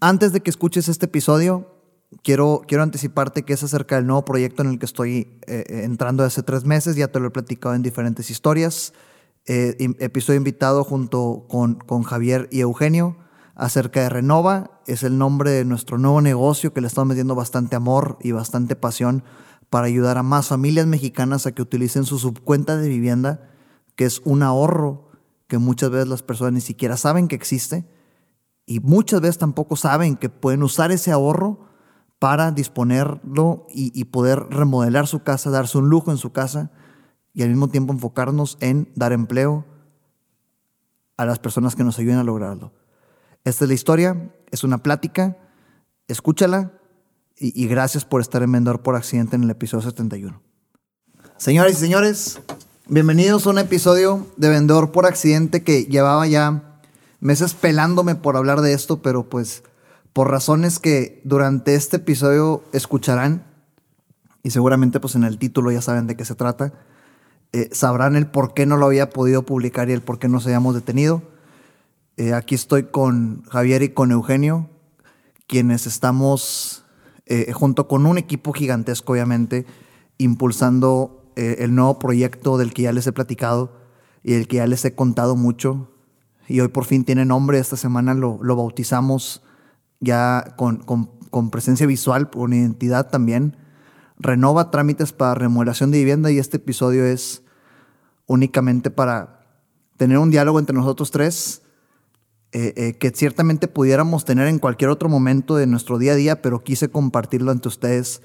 Antes de que escuches este episodio, quiero, quiero anticiparte que es acerca del nuevo proyecto en el que estoy eh, entrando hace tres meses. Ya te lo he platicado en diferentes historias. Eh, episodio invitado junto con, con Javier y Eugenio acerca de Renova. Es el nombre de nuestro nuevo negocio que le estamos metiendo bastante amor y bastante pasión para ayudar a más familias mexicanas a que utilicen su subcuenta de vivienda, que es un ahorro que muchas veces las personas ni siquiera saben que existe y muchas veces tampoco saben que pueden usar ese ahorro para disponerlo y, poder remodelar su casa, darse un lujo en su casa y al mismo tiempo enfocarnos en dar empleo a las personas que nos ayuden a lograrlo. Esta es la historia, es una plática, escúchala y, gracias por estar en Vendedor por Accidente en el episodio 71. Señoras y señores, bienvenidos a un episodio de Vendedor por Accidente que llevaba ya meses pelándome por hablar de esto, pero pues por razones que durante este episodio escucharán, y seguramente pues en el título ya saben de qué se trata, eh, sabrán el por qué no lo había podido publicar y el por qué nos habíamos detenido. Eh, aquí estoy con Javier y con Eugenio, quienes estamos eh, junto con un equipo gigantesco, obviamente, impulsando el nuevo proyecto del que ya les he platicado y del que ya les he contado mucho, y hoy por fin tiene nombre. Esta semana lo, bautizamos ya con, presencia visual, con identidad también. Renova trámites para remodelación de vivienda y este episodio es únicamente para tener un diálogo entre nosotros tres eh, eh, que ciertamente pudiéramos tener en cualquier otro momento de nuestro día a día, pero quise compartirlo ante ustedes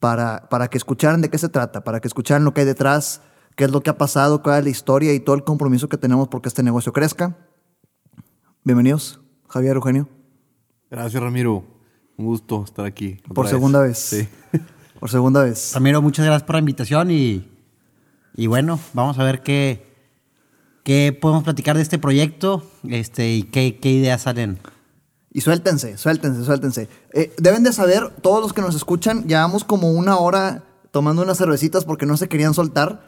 para, para que escucharan de qué se trata, para que escucharan lo que hay detrás, qué es lo que ha pasado, cuál es la historia y todo el compromiso que tenemos porque este negocio crezca. Bienvenidos, Javier Eugenio. Gracias, Ramiro. Un gusto estar aquí. Por segunda vez. Sí. Por segunda vez. Ramiro, muchas gracias por la invitación y, y bueno, vamos a ver qué, qué podemos platicar de este proyecto este, y qué, qué ideas salen. Y suéltense, suéltense, suéltense. Eh, deben de saber, todos los que nos escuchan, llevamos como una hora tomando unas cervecitas porque no se querían soltar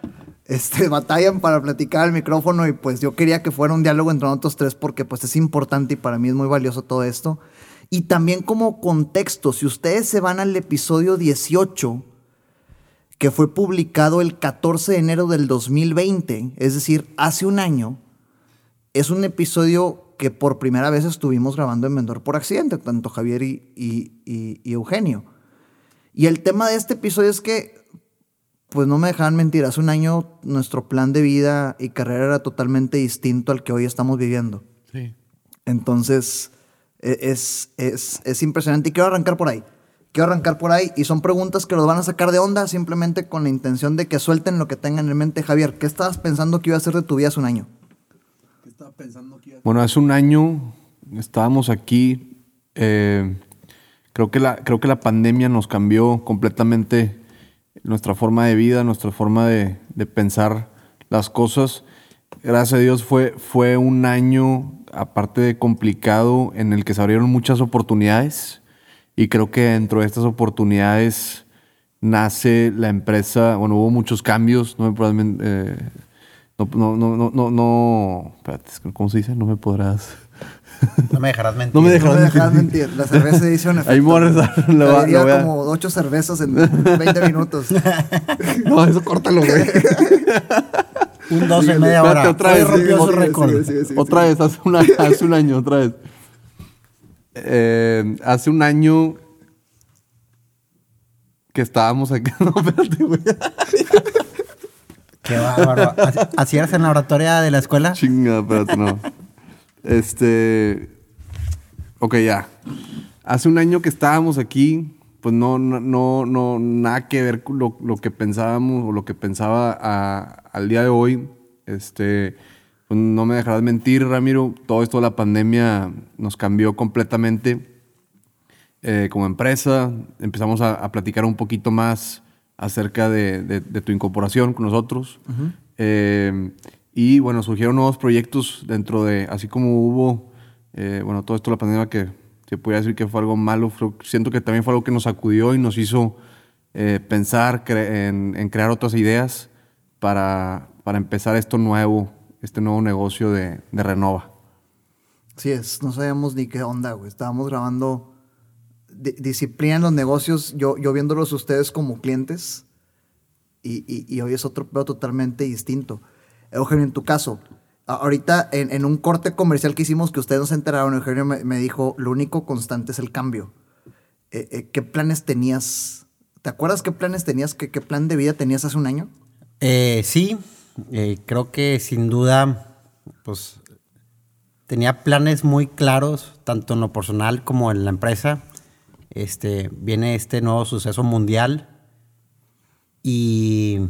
este, batallan para platicar al micrófono y pues yo quería que fuera un diálogo entre nosotros tres porque pues es importante y para mí es muy valioso todo esto. Y también como contexto, si ustedes se van al episodio 18, que fue publicado el 14 de enero del 2020, es decir, hace un año, es un episodio que por primera vez estuvimos grabando en Vendor por accidente, tanto Javier y, y Eugenio. Y el tema de este episodio es que pues no me dejaban mentir, hace un año nuestro plan de vida y carrera era totalmente distinto al que hoy estamos viviendo. Sí. Entonces, e, es, es, es, impresionante y quiero arrancar por ahí. Quiero arrancar por ahí y son preguntas que los van a sacar de onda simplemente con la intención de que suelten lo que tengan en mente. Javier, ¿qué estabas pensando que iba a hacer de tu vida hace un año? ¿Qué estaba pensando que iba a hacer? Bueno, hace un año estábamos aquí. Eh, creo, que la, creo que la pandemia nos cambió completamente nuestra forma de vida, nuestra forma de, pensar las cosas. Gracias a Dios fue, fue un año, aparte de complicado, en el que se abrieron muchas oportunidades y creo que dentro de estas oportunidades nace la empresa, bueno, hubo muchos cambios, no me eh, no, no, no, no, no, espérate, ¿cómo se dice? No me podrás... No me dejarás mentir. No me dejarás, mentir. La cerveza hizo un efecto. Ahí lo va, como ocho cervezas en 20 minutos. no, eso córtalo, güey. un 12 en media hora. Otra vez. rompió su récord. otra vez, hace, hace un año, otra vez. Eh, hace un año que estábamos aquí. No, espérate, güey. Qué bárbaro. ¿Así eras en la oratoria de la escuela? Chinga, espérate, no. Este. Ok, ya. Hace un año que estábamos aquí, pues no, no, no, nada que ver con lo, que pensábamos o lo que pensaba al día de hoy. Este. Pues no me dejarás mentir, Ramiro. Todo esto de la pandemia nos cambió completamente. eh, como empresa. Empezamos a, platicar un poquito más acerca de, tu incorporación con nosotros. Eh, y bueno, surgieron nuevos proyectos dentro de, así como hubo, eh, bueno, todo esto la pandemia que se podría decir que fue algo malo, siento que también fue algo que nos sacudió y nos hizo pensar en, crear otras ideas para, para empezar esto nuevo, este nuevo negocio de, Renova. Sí es, no sabíamos ni qué onda, güey. Estábamos grabando disciplina en los negocios, yo, yo viéndolos ustedes como clientes, y, hoy es otro pedo totalmente distinto. Eugenio, en tu caso, ahorita en, un corte comercial que hicimos que ustedes no se enteraron, Eugenio me, dijo, lo único constante es el cambio. Eh, eh, ¿Qué planes tenías? ¿Te acuerdas qué planes tenías? ¿Qué, plan de vida tenías hace un año? Eh, sí, creo que sin duda, pues tenía planes muy claros, tanto en lo personal como en la empresa. Este, viene este nuevo suceso mundial y,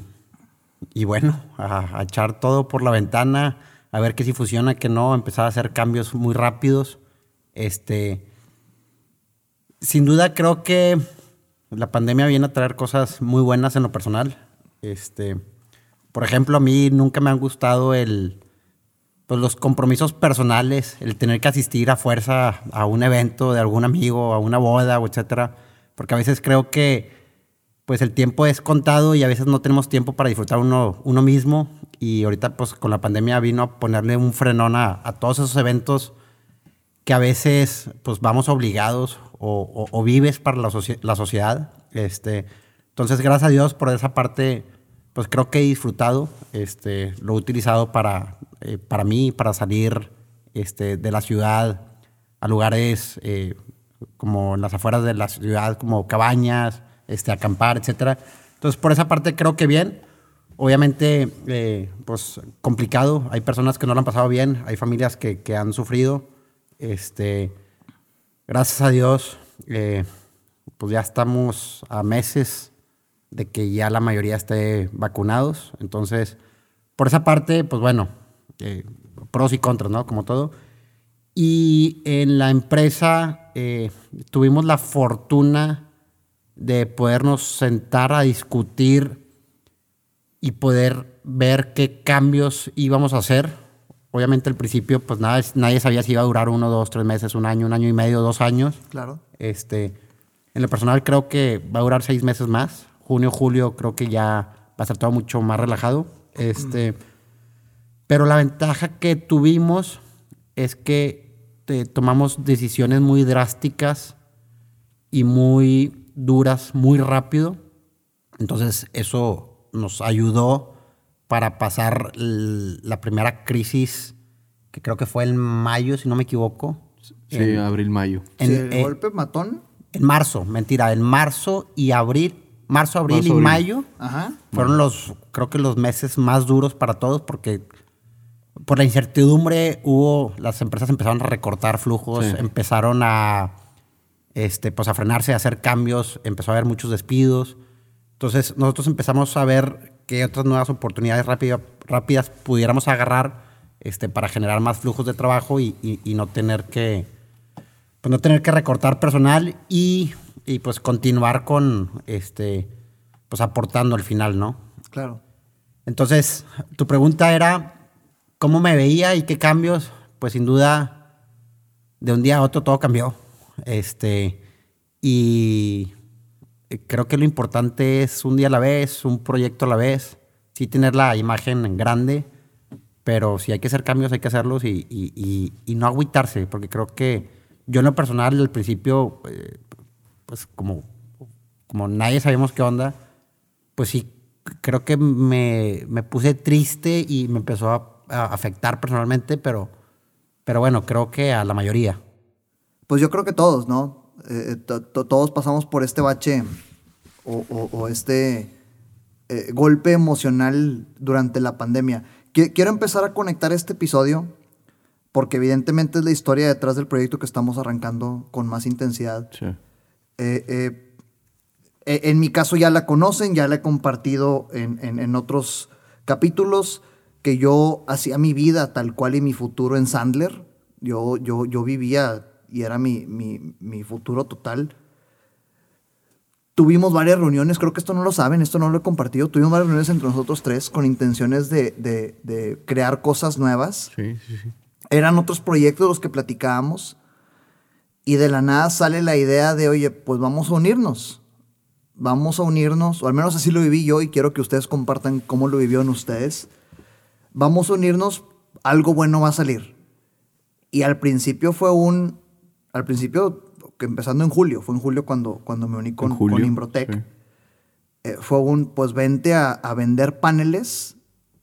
y bueno, a, echar todo por la ventana, a ver qué si funciona, que no, empezar a hacer cambios muy rápidos. Este, sin duda creo que la pandemia viene a traer cosas muy buenas en lo personal. Este, por ejemplo, a mí nunca me han gustado el, pues los compromisos personales, el tener que asistir a fuerza a un evento de algún amigo, a una boda, o etcétera, porque a veces creo que pues el tiempo es contado y a veces no tenemos tiempo para disfrutar uno, uno mismo y ahorita pues con la pandemia vino a ponerle un frenón a, todos esos eventos que a veces pues vamos obligados o, vives para la, la, sociedad. Este, entonces gracias a Dios por esa parte pues creo que he disfrutado, este, lo he utilizado para eh, para mí, para salir este, de la ciudad a lugares eh, como en las afueras de la ciudad, como cabañas, este, acampar, etc. Entonces, por esa parte creo que bien. Obviamente, eh, pues complicado. Hay personas que no lo han pasado bien, hay familias que, que han sufrido. Este, gracias a Dios, pues ya estamos a meses de que ya la mayoría esté vacunados. Entonces, por esa parte, pues bueno, eh, pros y contras, ¿no? Como todo. Y en la empresa eh, tuvimos la fortuna de podernos sentar a discutir y poder ver qué cambios íbamos a hacer. Obviamente al principio pues nada, nadie sabía si iba a durar uno, dos, tres meses, un año, un año y medio, dos años. Claro. Este, en lo personal creo que va a durar seis meses más. Junio, julio creo que ya va a estar todo mucho más relajado. Este, pero la ventaja que tuvimos es que eh, tomamos decisiones muy drásticas y muy duras muy rápido. Entonces eso nos ayudó para pasar la primera crisis, que creo que fue en mayo, si no me equivoco. Sí, abril-mayo. ¿El eh, golpe matón? En marzo, mentira, en marzo y abril, marzo, abril y mayo fueron los, creo que los meses más duros para todos porque por la incertidumbre hubo, las empresas empezaron a recortar flujos, empezaron a, este, pues a frenarse, a hacer cambios, empezó a haber muchos despidos. Entonces nosotros empezamos a ver qué otras nuevas oportunidades rápidas pudiéramos agarrar este, para generar más flujos de trabajo y, no tener que pues no tener que recortar personal y, y, pues continuar con este pues aportando al final, ¿no? Claro. Entonces, tu pregunta era ¿Cómo me veía y qué cambios? Pues sin duda, de un día a otro todo cambió. Este, y creo que lo importante es un día a la vez, un proyecto a la vez, sí tener la imagen en grande, pero si hay que hacer cambios hay que hacerlos y, y, y, no agüitarse, porque creo que yo en lo personal al principio, eh, pues como, como nadie sabíamos qué onda, pues sí, creo que me, me puse triste y me empezó a afectar personalmente, pero, pero bueno, creo que a la mayoría. Pues yo creo que todos, ¿no? Eh, eh, todos pasamos por este bache o, este eh, golpe emocional durante la pandemia. Quiero empezar a conectar este episodio porque evidentemente es la historia detrás del proyecto que estamos arrancando con más intensidad. en mi caso ya la conocen, ya la he compartido en, en otros capítulos que yo hacía mi vida tal cual y mi futuro en Sandler. Yo, yo, yo vivía y era mi, mi, futuro total. Tuvimos varias reuniones, creo que esto no lo saben, esto no lo he compartido. Tuvimos varias reuniones entre nosotros tres con intenciones de, de, de crear cosas nuevas. Sí, sí, sí. Eran otros proyectos los que platicábamos y de la nada sale la idea de, oye, pues vamos a unirnos. Vamos a unirnos, o al menos así lo viví yo y quiero que ustedes compartan cómo lo vivió en ustedes. Vamos a unirnos, algo bueno va a salir. Y al principio fue un, al principio, que empezando en julio, fue en julio cuando, cuando me uní con, con Imbrotec, eh, fue un, pues vente a, a, vender paneles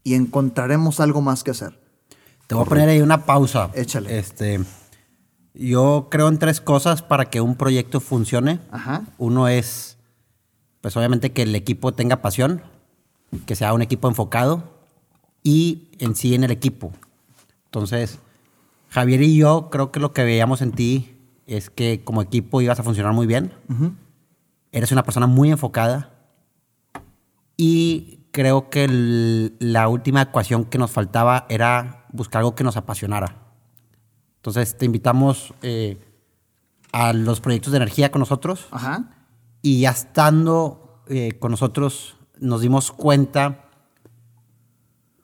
y encontraremos algo más que hacer. Te voy a poner ahí una pausa. Échale. Este, yo creo en tres cosas para que un proyecto funcione. Ajá. Uno es, pues obviamente que el equipo tenga pasión, que sea un equipo enfocado y en sí en el equipo. Entonces, Javier y yo creo que lo que veíamos en ti es que como equipo ibas a funcionar muy bien. Eres una persona muy enfocada. Y creo que la última ecuación que nos faltaba era buscar algo que nos apasionara. Entonces te invitamos eh, a los proyectos de energía con nosotros. Ajá. Y ya estando eh, con nosotros nos dimos cuenta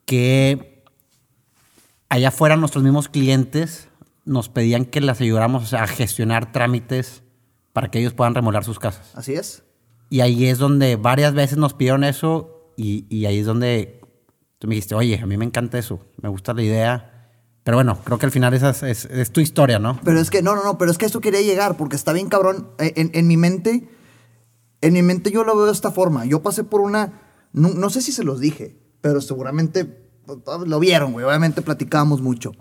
que allá afuera nuestros mismos clientes nos pedían que les ayudáramos a gestionar trámites para que ellos puedan remolar sus casas. Así es. Y ahí es donde varias veces nos pidieron eso y, ahí es donde tú me dijiste, oye, a mí me encanta eso, me gusta la idea. Pero bueno, creo que al final esa es, tu historia, ¿no? Pero es que, no, no, no, pero es que esto quería llegar porque está bien cabrón. Eh, en, mi mente, en mi mente yo lo veo de esta forma. Yo pasé por una, no sé si se los dije, pero seguramente lo vieron, güey. Obviamente platicábamos mucho.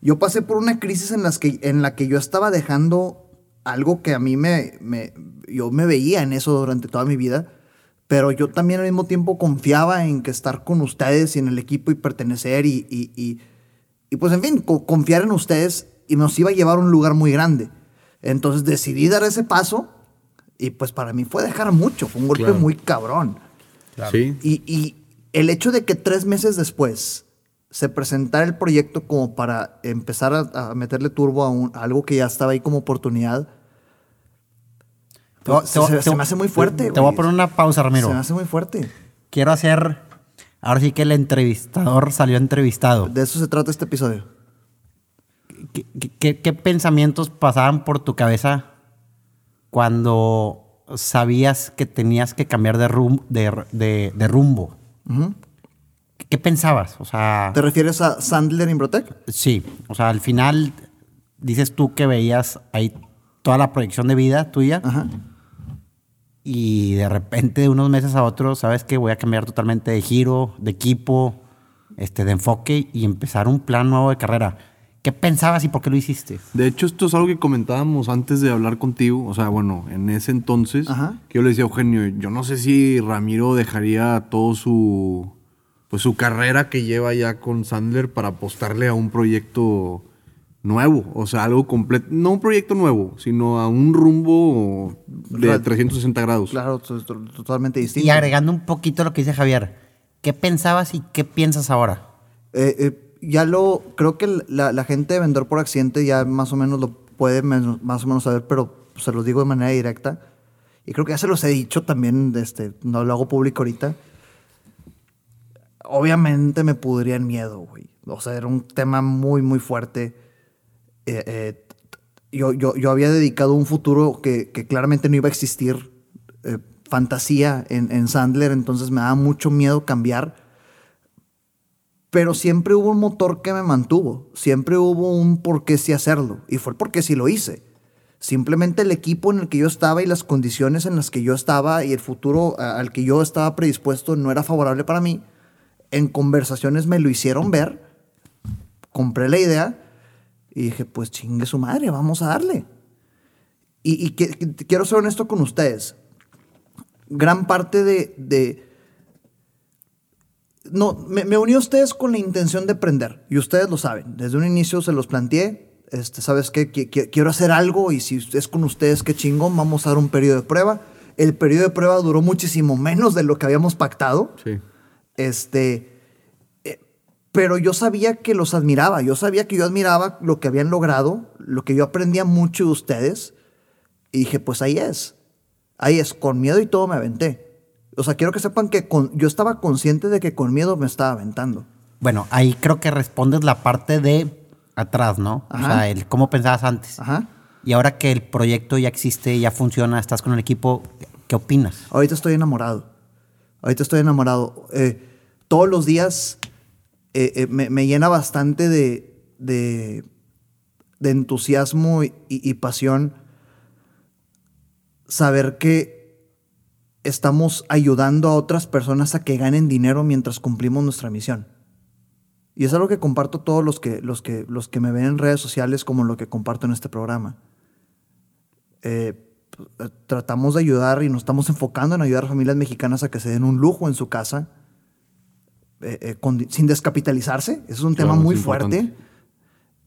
Yo pasé por una crisis en, las que, en la que yo estaba dejando algo que a mí me, me, Yo me veía en eso durante toda mi vida, pero yo también al mismo tiempo confiaba en que estar con ustedes y en el equipo y pertenecer y, y, y, pues en fin, confiar en ustedes y nos iba a llevar a un lugar muy grande. Entonces decidí dar ese paso y pues para mí fue dejar mucho, fue un golpe muy cabrón. Sí. y, el hecho de que tres meses después se presentara el proyecto como para empezar a, meterle turbo a, algo que ya estaba ahí como oportunidad, se, me hace muy fuerte. Te, voy a poner una pausa, Ramiro. Se me hace muy fuerte. Quiero hacer. Ahora sí que el entrevistador salió entrevistado. De eso se trata este episodio. ¿Qué, pensamientos pasaban por tu cabeza cuando sabías que tenías que cambiar de, de rumbo? ¿Qué pensabas? O sea, ¿Te refieres a Sandler Imbrotec? Sí, o sea, al final dices tú que veías ahí toda la proyección de vida tuya. Y de repente, de unos meses a otros, sabes que voy a cambiar totalmente de giro, de equipo, este, de enfoque y empezar un plan nuevo de carrera. ¿Qué pensabas y por qué lo hiciste? De hecho, esto es algo que comentábamos antes de hablar contigo. O sea, bueno, en ese entonces, que yo le decía a Eugenio, yo no sé si Ramiro dejaría todo su, pues, su carrera que lleva ya con Sandler para apostarle a un proyecto nuevo. O sea, algo completo. No un proyecto nuevo, sino a un rumbo de 360 grados. Claro, totalmente distinto. Y agregando un poquito lo que dice Javier, ¿qué pensabas y qué piensas ahora? Eh, eh ya lo, creo que la, gente de Vendedor por Accidente ya más o menos lo puede más o menos saber, pero se los digo de manera directa. Y creo que ya se los he dicho también, este, no lo hago público ahorita. Obviamente me pudría en miedo, güey. O sea, era un tema muy, muy fuerte. Eh, eh, yo, yo, yo, había dedicado un futuro que, que claramente no iba a existir, eh, fantasía en, en Sandler, entonces me daba mucho miedo cambiar pero siempre hubo un motor que me mantuvo, siempre hubo un por qué sí hacerlo, y fue porque sí lo hice. Simplemente el equipo en el que yo estaba y las condiciones en las que yo estaba y el futuro al que yo estaba predispuesto no era favorable para mí. En conversaciones me lo hicieron ver, compré la idea y dije, pues chingue su madre, vamos a darle. Y, quiero ser honesto con ustedes. Gran parte de no, me, uní a ustedes con la intención de aprender y ustedes lo saben. Desde un inicio se los planteé. Este, ¿Sabes qué? quiero hacer algo y si es con ustedes, qué chingón, vamos a dar un periodo de prueba. El periodo de prueba duró muchísimo menos de lo que habíamos pactado. Sí. Este, eh, pero yo sabía que los admiraba, yo sabía que yo admiraba lo que habían logrado, lo que yo aprendía mucho de ustedes, y dije, pues ahí es, ahí es, con miedo y todo me aventé. O sea, quiero que sepan que con, yo estaba consciente de que con miedo me estaba aventando. Bueno, ahí creo que respondes la parte de atrás, ¿no? O sea, el cómo pensabas antes. Ajá. Y ahora que el proyecto ya existe, ya funciona, estás con el equipo, ¿qué opinas? Ahorita estoy enamorado. Ahorita estoy enamorado. Eh, todos los días eh, eh, me, llena bastante de, de, entusiasmo y, pasión saber que estamos ayudando a otras personas a que ganen dinero mientras cumplimos nuestra misión. Y es algo que comparto todos los que, los que, los que me ven en redes sociales como lo que comparto en este programa. tratamos de ayudar y nos estamos enfocando en ayudar a familias mexicanas a que se den un lujo en su casa eh, eh, sin descapitalizarse. Eso es un tema muy fuerte.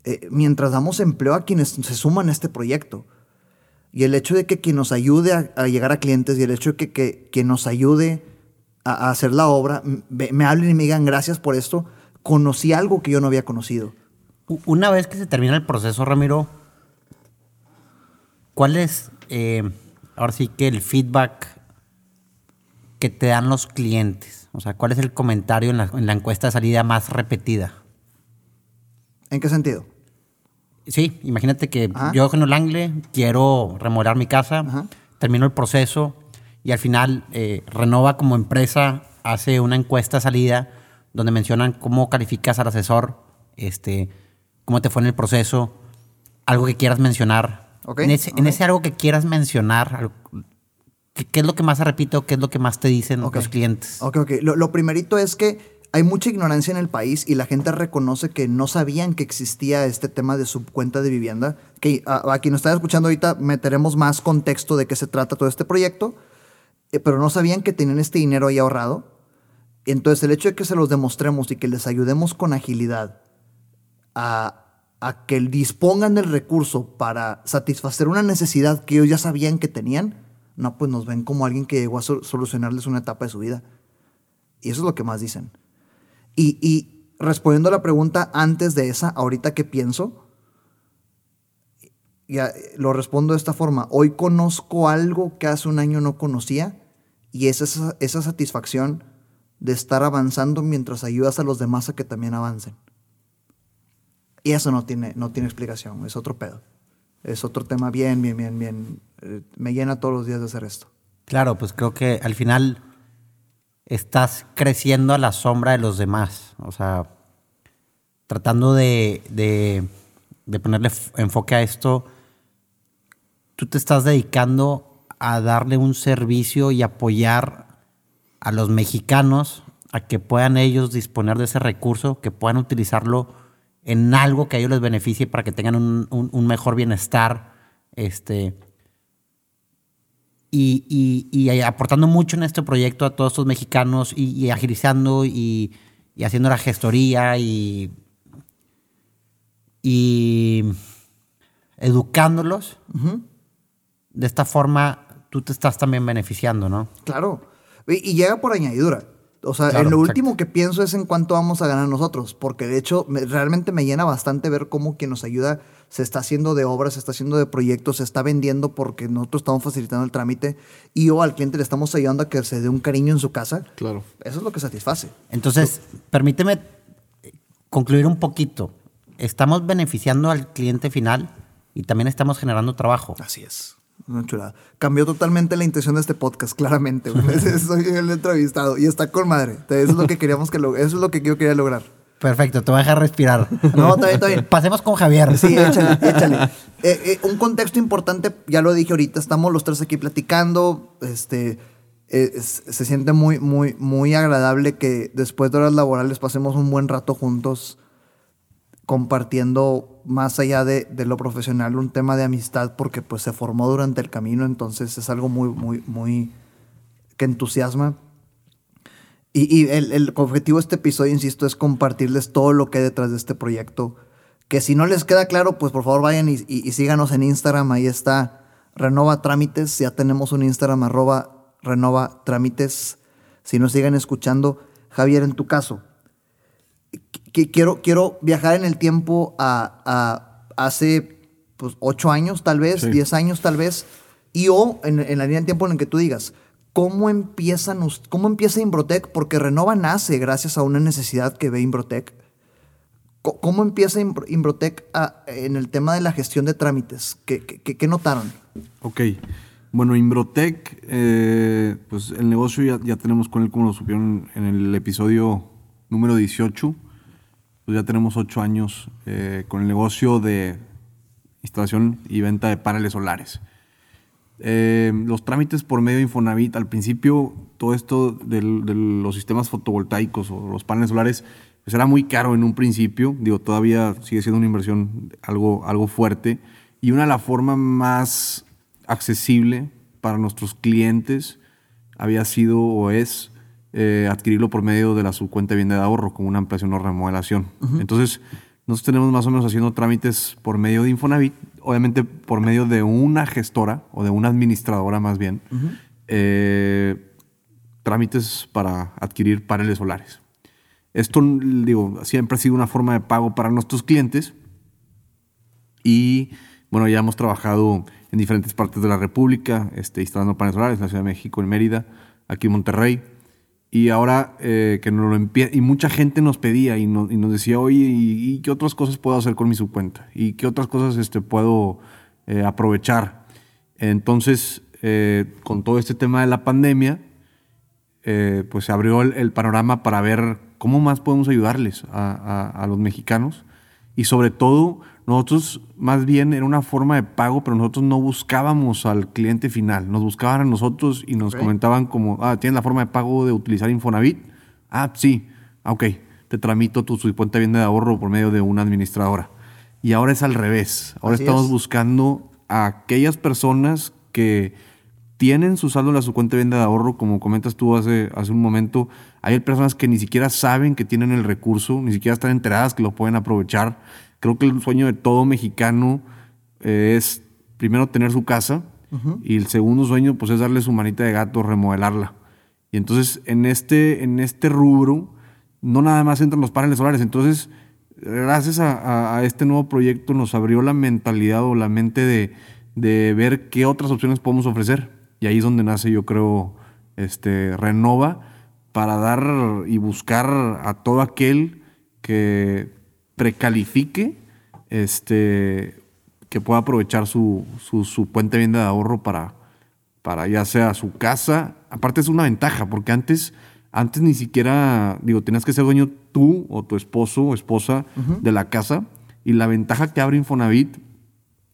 Eh, mientras damos empleo a quienes se suman a este proyecto. Y el hecho de que quien nos ayude a, llegar a clientes y el hecho de que, que, nos ayude a, hacer la obra, me, hablen y me digan gracias por esto, conocí algo que yo no había conocido. Una vez que se termina el proceso, Ramiro, ¿cuál es, ahora sí que el feedback que te dan los clientes? O sea, ¿cuál es el comentario en la, encuesta de salida más repetida? ¿En qué sentido? Sí, imagínate que yo, Eugenio Langle, quiero remodelar mi casa, termino el proceso y al final eh, Renova como empresa hace una encuesta de salida donde mencionan cómo calificas al asesor, este, cómo te fue en el proceso, algo que quieras mencionar. en, ese, en, ese, algo que quieras mencionar, ¿Qué, es lo que más se repito? ¿Qué es lo que más te dicen los clientes? Ok, ok. Lo, primerito es que hay mucha ignorancia en el país y la gente reconoce que no sabían que existía este tema de subcuenta de vivienda. Que a, quien nos está escuchando ahorita meteremos más contexto de qué se trata todo este proyecto, eh, pero no sabían que tenían este dinero ahí ahorrado. Entonces el hecho de que se los demostremos y que les ayudemos con agilidad a, a que dispongan del recurso para satisfacer una necesidad que ellos ya sabían que tenían, no, pues nos ven como alguien que llegó a solucionarles una etapa de su vida. Y eso es lo que más dicen. Y, respondiendo a la pregunta antes de esa, ahorita que pienso, ya lo respondo de esta forma. Hoy conozco algo que hace un año no conocía y es esa, esa satisfacción de estar avanzando mientras ayudas a los demás a que también avancen. Y eso no tiene, no tiene explicación, es otro pedo es otro tema bien, bien, bien, bien. Eh, me llena todos los días de hacer esto. Claro, pues creo que al final estás creciendo a la sombra de los demás. O sea, tratando de, de, ponerle enfoque a esto, tú te estás dedicando a darle un servicio y apoyar a los mexicanos a que puedan ellos disponer de ese recurso, que puedan utilizarlo en algo que a ellos les beneficie para que tengan un, mejor bienestar. Este, y, aportando mucho en este proyecto a todos estos mexicanos y, agilizando y, haciendo la gestoría y, educándolos. De esta forma, tú te estás también beneficiando, ¿no? Claro. Y, llega por añadidura. O sea, en lo último que pienso es en cuánto vamos a ganar nosotros, porque de hecho realmente me llena bastante ver cómo quien nos ayuda se está haciendo de obras, se está haciendo de proyectos, se está vendiendo porque nosotros estamos facilitando el trámite y o al cliente le estamos ayudando a que se dé un cariño en su casa. Claro. Eso es lo que satisface. Entonces, permíteme concluir un poquito. Estamos beneficiando al cliente final y también estamos generando trabajo. Así es. Una chulada. Cambió totalmente la intención de este podcast, claramente. Soy el entrevistado y está con madre. Eso es lo que queríamos que lo, eso es lo que yo quería lograr. Perfecto, te voy a dejar respirar. No, está bien, está bien. Pasemos con Javier. Sí, échale, échale. Eh, eh, un contexto importante, ya lo dije ahorita, estamos los tres aquí platicando. Este, eh, se siente muy, muy, muy agradable que después de horas laborales pasemos un buen rato juntos compartiendo más allá de, lo profesional un tema de amistad porque pues se formó durante el camino, entonces es algo muy, muy, muy que entusiasma. Y, el, objetivo de este episodio, insisto, es compartirles todo lo que hay detrás de este proyecto. Que si no les queda claro, pues por favor vayan y, síganos en Instagram, ahí está Renova Trámites, ya tenemos un Instagram arroba Renova Trámites. Si nos siguen escuchando, Javier, en tu caso, quiero, quiero viajar en el tiempo a, hace pues, 8 años, tal vez, 10 años, tal vez, y o en, en, la línea de tiempo en el que tú digas, ¿cómo, empiezan, ¿cómo empieza Imbrotec? Porque Renova nace gracias a una necesidad que ve Imbrotec. ¿Cómo empieza Imbrotec en el tema de la gestión de trámites? ¿Qué, qué, notaron? Ok. Bueno, Imbrotec, eh, pues el negocio ya, ya, tenemos con él, como lo supieron en el episodio número 18 pues ya tenemos ocho años eh, con el negocio de instalación y venta de paneles solares. Eh, los trámites por medio de Infonavit, al principio todo esto de los sistemas fotovoltaicos o los paneles solares, pues era muy caro en un principio, digo, todavía sigue siendo una inversión algo, algo fuerte, y una de las formas más accesible para nuestros clientes había sido o es eh, adquirirlo por medio de la subcuenta de bien de ahorro, con una ampliación o remodelación. Entonces, nosotros tenemos más o menos haciendo trámites por medio de Infonavit, obviamente por medio de una gestora o de una administradora más bien, eh, trámites para adquirir paneles solares. Esto, digo, siempre ha sido una forma de pago para nuestros clientes y, bueno, ya hemos trabajado en diferentes partes de la República, este, instalando paneles solares en la Ciudad de México, en Mérida, aquí en Monterrey. Y ahora eh, que nos lo empieza, y mucha gente nos pedía y, nos decía, oye, ¿y, qué otras cosas puedo hacer con mi subcuenta? ¿Y qué otras cosas este, puedo eh, aprovechar? Entonces, eh, con todo este tema de la pandemia, pues se abrió el, panorama para ver cómo más podemos ayudarles a los mexicanos y sobre todo nosotros más bien era una forma de pago, pero nosotros no buscábamos al cliente final. Nos buscaban a nosotros y nos comentaban como, ah, ¿tienes la forma de pago de utilizar Infonavit? Ah, sí. Ah, ok. Te tramito tu, su cuenta bien de ahorro por medio de una administradora. Y ahora es al revés. Ahora estamos buscando a aquellas personas que tienen su saldo en su cuenta de de ahorro, como comentas tú hace, hace un momento. Hay personas que ni siquiera saben que tienen el recurso, ni siquiera están enteradas que lo pueden aprovechar Creo que el sueño de todo mexicano eh, es primero tener su casa y el segundo sueño pues es darle su manita de gato, remodelarla. Y entonces en este, en este rubro no nada más entran los paneles solares. Entonces, gracias a, este nuevo proyecto nos abrió la mentalidad o la mente de, de, ver qué otras opciones podemos ofrecer. Y ahí es donde nace, yo creo, este, Renova para dar y buscar a todo aquel que precalifique, este, que pueda aprovechar su, su, puente bien de ahorro para, para ya sea su casa. Aparte es una ventaja, porque antes, antes ni siquiera, digo, tenías que ser dueño tú o tu esposo o esposa de la casa. Y la ventaja que abre Infonavit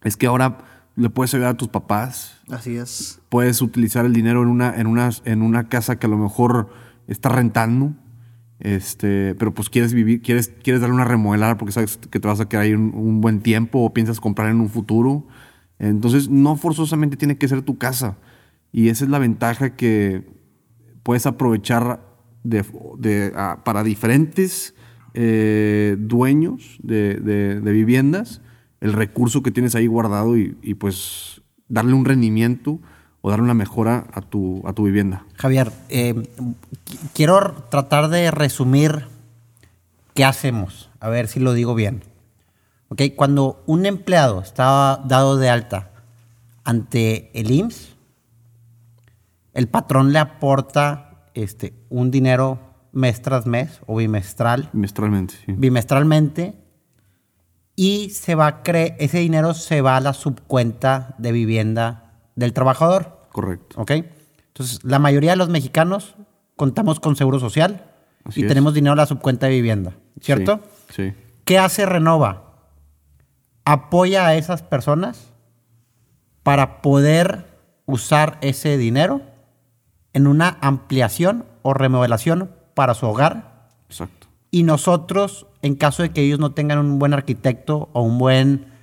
es que ahora le puedes ayudar a tus papás. Así es. Puedes utilizar el dinero en una, en una, en una casa que a lo mejor está rentando este, pero pues quieres vivir, quieres, quieres darle una remodelada porque sabes que te vas a quedar ahí un, buen tiempo o piensas comprar en un futuro. Entonces, no forzosamente tiene que ser tu casa. Y esa es la ventaja que puedes aprovechar de, para diferentes eh, dueños de, viviendas el recurso que tienes ahí guardado y pues darle un rendimiento o dar una mejora a tu, a tu vivienda. Javier, eh, quiero tratar de resumir qué hacemos, a ver si lo digo bien. Okay, cuando un empleado está dado de alta ante el IMSS, el patrón le aporta este, un dinero mes tras mes o bimestral. Bimestralmente, sí. Bimestralmente. Y se va a ese dinero se va a la subcuenta de vivienda del trabajador. Correcto. ¿Ok? Entonces, la mayoría de los mexicanos contamos con seguro social y tenemos dinero en la subcuenta de vivienda, ¿cierto? Sí, ¿Qué hace Renova? Apoya a esas personas para poder usar ese dinero en una ampliación o remodelación para su hogar. Exacto. Y nosotros, en caso de que ellos no tengan un buen arquitecto o un buen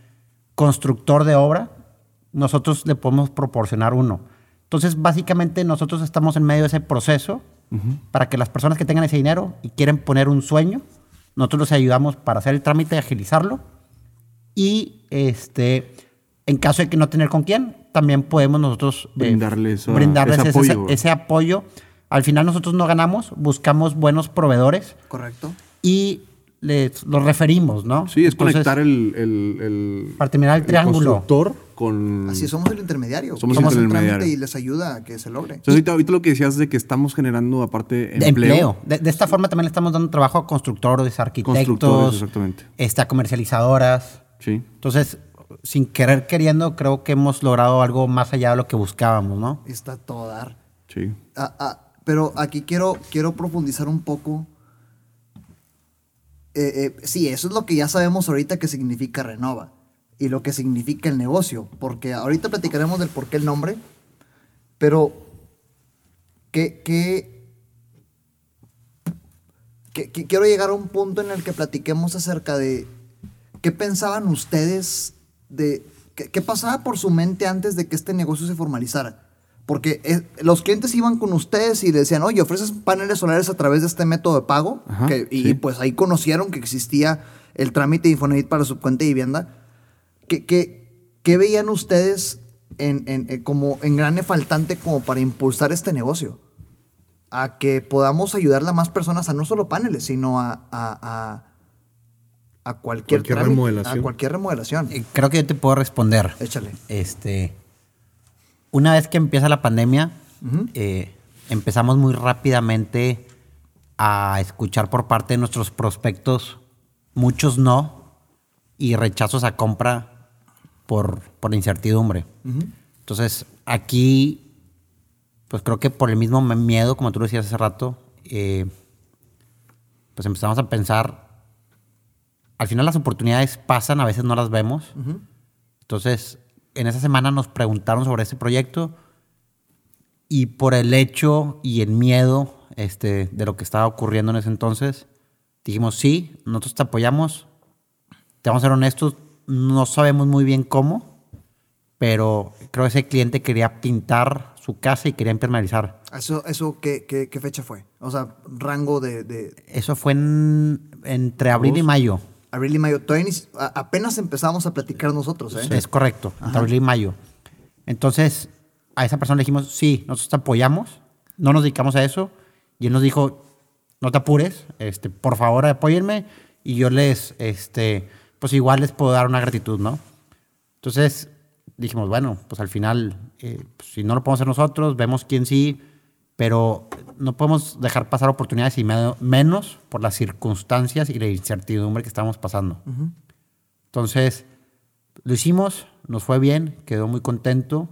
constructor de obra, nosotros le podemos proporcionar uno. Entonces, básicamente nosotros estamos en medio de ese proceso para que las personas que tengan ese dinero y quieren poner un sueño, nosotros les ayudamos para hacer el trámite y agilizarlo. Y este, en caso de que no tener con quién, también podemos nosotros eh, brindarles, ese, apoyo. Al final nosotros no ganamos, buscamos buenos proveedores. Correcto. Y les, los referimos, ¿no? Sí, es conectar el, el, el, Para terminar el, triángulo. constructor con... Así somos el intermediario. Somos Somos el intermediario. y les ayuda a que se logre. Entonces, ahorita, ahorita lo que decías de que estamos generando, aparte, De empleo. empleo. De, de esta forma también le estamos dando trabajo a constructores, arquitectos, Constructores, exactamente. este, a comercializadoras. Sí. Entonces, sin querer queriendo, creo que hemos logrado algo más allá de lo que buscábamos, ¿no? Está todo dar. Sí. Ah, ah, pero aquí quiero, quiero profundizar un poco. Eh, eh, sí, eso es lo que ya sabemos ahorita que significa Renova y lo que significa el negocio, porque ahorita platicaremos del por qué el nombre, pero que, que, que- que quiero llegar a un punto en el que platiquemos acerca de qué pensaban ustedes de qué, pasaba por su mente antes de que este negocio se formalizara. Porque eh, los clientes iban con ustedes y decían, oye, ofreces paneles solares a través de este método de pago. Ajá, que- y sí. pues ahí conocieron que existía el trámite de Infonavit para su cuenta de vivienda. ¿Qué, qué, qué veían ustedes en, en- en como en grande faltante como para impulsar este negocio? A que podamos ayudarle a más personas a no solo paneles, sino a, a, a, a cualquier, Cualquier trámite, remodelación. A cualquier remodelación. Eh, Creo que yo te puedo responder. Échale. Este, una vez que empieza la pandemia, eh, empezamos muy rápidamente a escuchar por parte de nuestros prospectos muchos no y rechazos a compra por, por la incertidumbre. Entonces, aquí, pues creo que por el mismo miedo, como tú lo decías hace rato, eh, pues empezamos a pensar, al final las oportunidades pasan, a veces no las vemos. Entonces, en esa semana nos preguntaron sobre ese proyecto y por el hecho y el miedo este, de lo que estaba ocurriendo en ese entonces, dijimos, sí, nosotros te apoyamos, te vamos a ser honestos, no sabemos muy bien cómo, pero creo que ese cliente quería pintar su casa y quería impermeabilizar. ¿Eso, eso qué, qué- qué fecha fue? O sea, rango de, de Eso fue en- entre abril y mayo. abril y mayo. Todavía ni- apenas empezamos a platicar nosotros, ¿eh? Es correcto, entre abril y mayo. Entonces, a esa persona le dijimos, sí, nosotros te apoyamos, no nos dedicamos a eso. Y él nos dijo, no te apures, este, por favor apóyenme y yo les, este, pues igual les puedo dar una gratitud, ¿no? Entonces dijimos, bueno, pues al final, eh, pues, si no lo podemos hacer nosotros, vemos quién sí, pero no podemos dejar pasar oportunidades y me- menos por las circunstancias y la incertidumbre que estamos pasando. Entonces, lo hicimos, nos fue bien, quedó muy contento.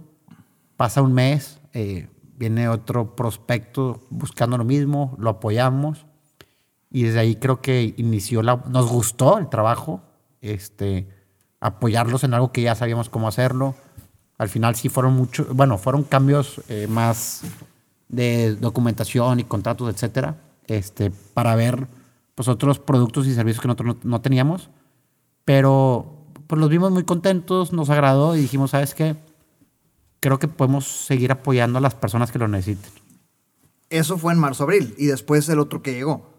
Pasa un mes, eh, viene otro prospecto buscando lo mismo, lo apoyamos. Y desde ahí creo que inició la... Nos gustó el trabajo, este, apoyarlos en algo que ya sabíamos cómo hacerlo. Al final sí fueron muchos, bueno, fueron cambios eh, más de documentación y contratos, etcétera, este, para ver pues, otros productos y servicios que nosotros no, no teníamos. Pero pues los vimos muy contentos, nos agradó y dijimos, ¿sabes qué? Creo que podemos seguir apoyando a las personas que lo necesiten. Eso fue en marzo-abril y después el otro que llegó.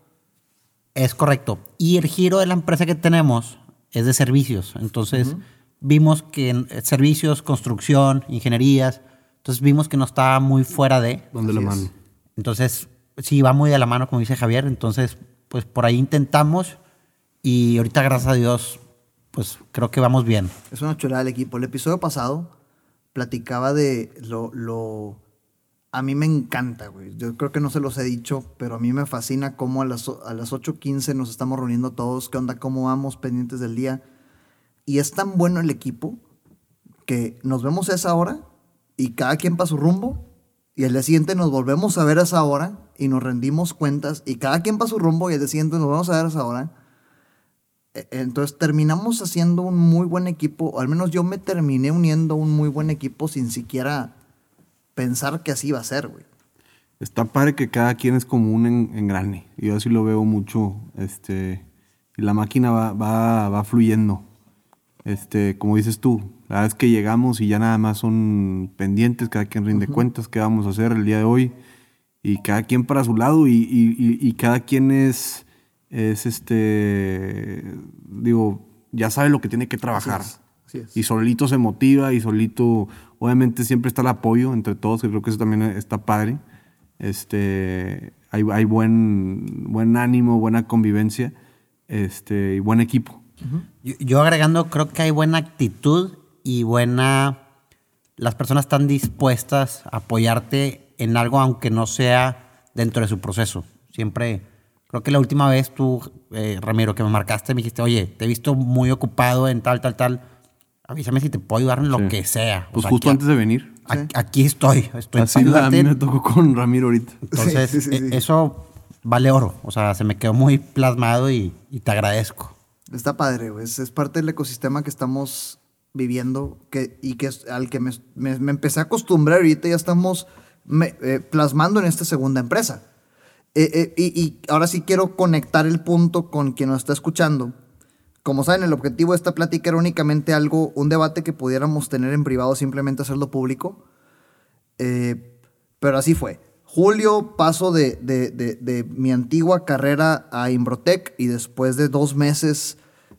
Es correcto. Y el giro de la empresa que tenemos es de servicios. Entonces, vimos que en eh, servicios, construcción, ingenierías, entonces vimos que no estaba muy fuera de. Donde la mano. Entonces, sí, va muy de la mano, como dice Javier. Entonces, pues por ahí intentamos y ahorita, gracias a Dios, pues creo que vamos bien. Es una chulada el equipo. El episodio pasado platicaba de lo, lo... A mí me encanta, güey. Yo creo que no se los he dicho, pero a mí me fascina cómo a las, a las 8.15 nos estamos reuniendo todos. ¿Qué onda? ¿Cómo vamos? Pendientes del día. Y es tan bueno el equipo que nos vemos a esa hora y cada quien para su rumbo. Y al día siguiente nos volvemos a ver a esa hora y nos rendimos cuentas. Y cada quien para su rumbo y al día siguiente nos vamos a ver a esa hora. E- Entonces terminamos haciendo un muy buen equipo, o al menos yo me terminé uniendo a un muy buen equipo sin siquiera pensar que así iba a ser, güey. Está padre que cada quien es como un en- engrane. Yo así lo veo mucho. Este, y la máquina va, va, va fluyendo. Este, como dices tú, la verdad es que llegamos y ya nada más son pendientes, cada quien rinde cuentas, qué vamos a hacer el día de hoy. Y cada quien para su lado y, y- y- y cada quien es, es este, digo, ya sabe lo que tiene que trabajar. es, así es. Y solito se motiva y solito, obviamente siempre está el apoyo entre todos, que creo que eso también está padre. Este, hay, buen, buen ánimo, buena convivencia, este, y buen equipo. yo, agregando, creo que hay buena actitud y buena... Las personas están dispuestas a apoyarte en algo aunque no sea dentro de su proceso. Siempre, creo que la última vez tú, eh, Ramiro, que me marcaste, me dijiste, oye, te he visto muy ocupado en tal, tal, tal. Avísame si te puedo ayudar en lo que sea. Pues justo antes de venir. Aquí estoy. estoy Así a mí me tocó con Ramiro ahorita. Entonces, e, eso vale oro. O sea, se me quedó muy plasmado y, te agradezco. Está padre, güey. Es, parte del ecosistema que estamos viviendo que, y que es al que me, empecé a acostumbrar. Ahorita ya estamos eh, plasmando en esta segunda empresa. Eh, eh, y, y, ahora sí quiero conectar el punto con quien nos está escuchando. Como saben, el objetivo de esta plática era únicamente algo, un debate que pudiéramos tener en privado, simplemente hacerlo público. pero así fue. Julio paso de, mi antigua carrera a Imbrotec y después de dos meses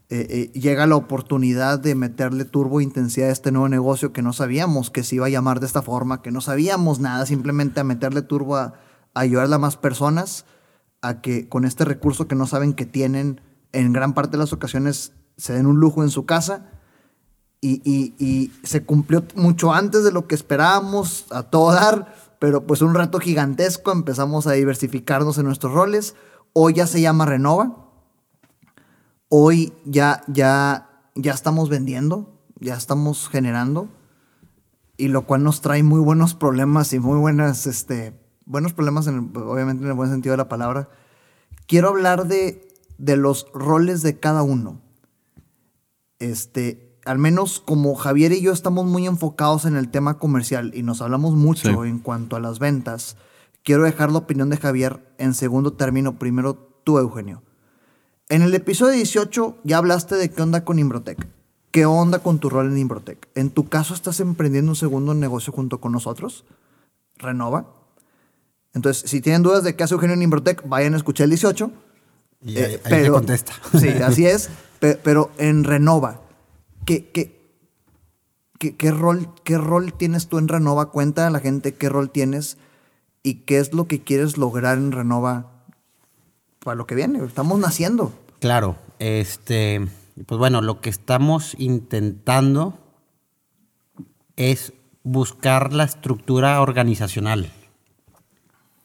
eh, eh, llega la oportunidad de meterle turbo intensidad a este nuevo negocio que no sabíamos que se iba a llamar de esta forma, que no sabíamos nada, simplemente a meterle turbo a, ayudarle a más personas a que con este recurso que no saben que tienen, en gran parte de las ocasiones se den un lujo en su casa. Y, y se cumplió mucho antes de lo que esperábamos a todo dar pero pues un reto gigantesco, empezamos a diversificarnos en nuestros roles. Hoy ya se llama Renova. Hoy ya, ya, ya estamos vendiendo, ya estamos generando, y lo cual nos trae muy buenos problemas y muy buenas, este, buenos problemas, obviamente en el buen sentido de la palabra. Quiero hablar de, de los roles de cada uno. Este, al menos como Javier y yo estamos muy enfocados en el tema comercial y nos hablamos mucho en cuanto a las ventas, quiero dejar la opinión de Javier en segundo término. Primero tú, Eugenio. En el episodio 18 ya hablaste de qué onda con Imbrotec. ¿Qué onda con tu rol en Imbrotec? En tu caso, ¿estás emprendiendo un segundo negocio junto con nosotros? ¿Renova? Entonces, si tienen dudas de qué hace Eugenio en Imbrotec, vayan a escuchar el 18. Y ahí, eh, contesta. Sí, así es. pero en Renova, ¿Qué, qué, qué, rol, ¿Qué rol tienes tú en Renova? Cuenta a la gente qué rol tienes y qué es lo que quieres lograr en Renova para lo que viene. Estamos naciendo. Claro, este, pues bueno, lo que estamos intentando es buscar la estructura organizacional.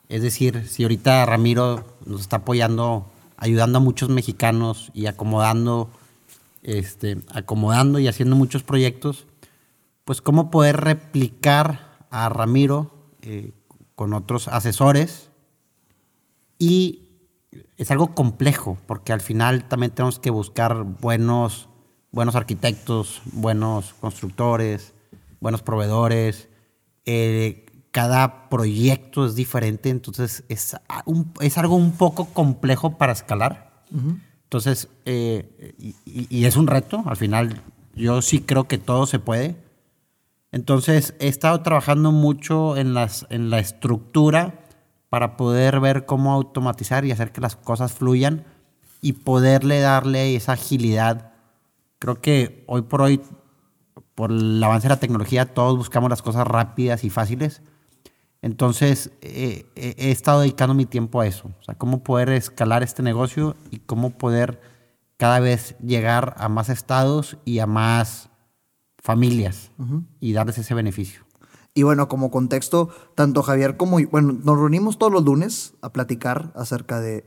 Es decir, si ahorita Ramiro nos está apoyando, ayudando a muchos mexicanos y acomodando este, acomodando y haciendo muchos proyectos, pues cómo poder replicar a Ramiro eh, con otros asesores. Y es algo complejo, porque al final también tenemos que buscar buenos, buenos arquitectos, buenos constructores, buenos proveedores. Eh, cada proyecto es diferente, entonces es, es algo un poco complejo para escalar. Entonces, eh, y, es un reto, al final yo sí creo que todo se puede. Entonces, he estado trabajando mucho en, las, en la estructura para poder ver cómo automatizar y hacer que las cosas fluyan y poderle darle esa agilidad. Creo que hoy por hoy, por el avance de la tecnología, todos buscamos las cosas rápidas y fáciles. Entonces, eh, eh, he estado dedicando mi tiempo a eso, o sea, cómo poder escalar este negocio y cómo poder cada vez llegar a más estados y a más familias y darles ese beneficio. Y bueno, como contexto, tanto Javier como bueno, nos reunimos todos los lunes a platicar acerca de,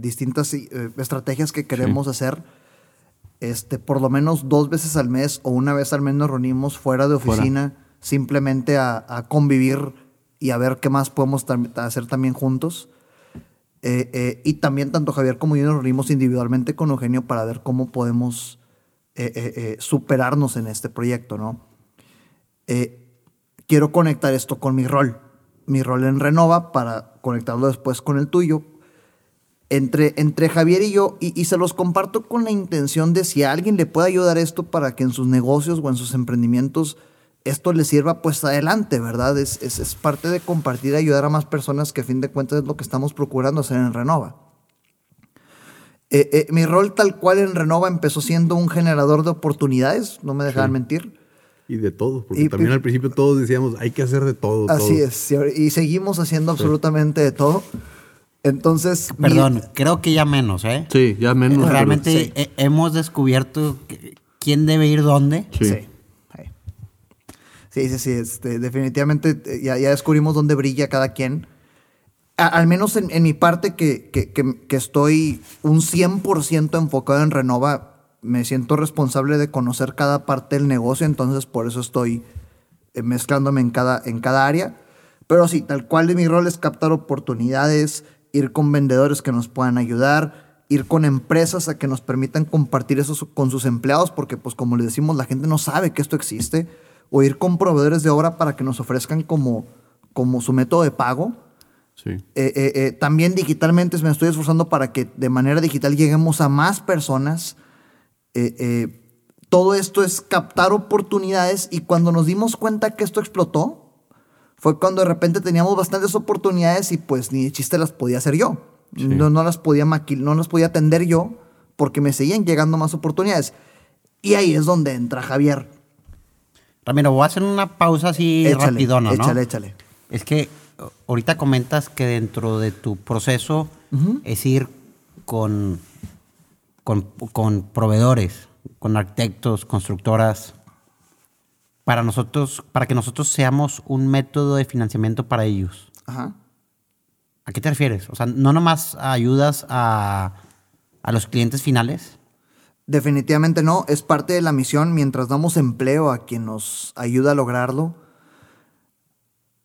distintas eh, estrategias que queremos hacer. Este, por lo menos dos veces al mes o una vez al mes nos reunimos fuera de oficina simplemente a, a convivir y a ver qué más podemos hacer también juntos. Eh, eh, y también tanto Javier como yo nos reunimos individualmente con Eugenio para ver cómo podemos eh, superarnos en este proyecto, ¿no? quiero conectar esto con mi rol, mi rol en Renova para conectarlo después con el tuyo. Entre, entre Javier y yo, y, y se los comparto con la intención de si a alguien le puede ayudar esto para que en sus negocios o en sus emprendimientos esto le sirva pues adelante, ¿verdad? Es, es, parte de compartir y ayudar a más personas que a fin de cuentas es lo que estamos procurando hacer en Renova. Eh, eh, mi rol tal cual en Renova empezó siendo un generador de oportunidades, no me dejaban mentir. Y de todo, porque también al principio todos decíamos, hay que hacer de todo. Así es, y seguimos haciendo absolutamente de todo. Entonces. Perdón, creo que ya menos, ¿eh? Sí, ya menos. Realmente hemos descubierto quién debe ir dónde. Sí. Sí, sí, sí. Este, definitivamente eh, ya, ya, descubrimos dónde brilla cada quien. al menos en, mi parte, que, que, que, estoy un 100% enfocado en Renova, me siento responsable de conocer cada parte del negocio, entonces por eso estoy eh, mezclándome en cada, en cada área. Pero sí, tal cual de mi rol es captar oportunidades, ir con vendedores que nos puedan ayudar, ir con empresas a que nos permitan compartir eso con sus empleados, porque pues como les decimos, la gente no sabe que esto existe, o ir con proveedores de obra para que nos ofrezcan como, como su método de pago. Sí. Eh, eh, eh, también digitalmente me estoy esforzando para que de manera digital lleguemos a más personas. todo esto es captar oportunidades y cuando nos dimos cuenta que esto explotó, fue cuando de repente teníamos bastantes oportunidades y pues ni de chiste las podía hacer yo. No, no, las podía no las podía atender yo porque me seguían llegando más oportunidades. Y ahí es donde entra Javier. Ramiro, voy a hacer una pausa así rapidona, ¿no? Échale, échale. Es que ahorita comentas que dentro de tu proceso es ir con, con, con proveedores, con arquitectos, constructoras, para nosotros, para que nosotros seamos un método de financiamiento para ellos. Ajá. ¿A qué te refieres? O sea, no nomás ayudas a, a los clientes finales. Definitivamente no, es parte de la misión mientras damos empleo a quien nos ayuda a lograrlo.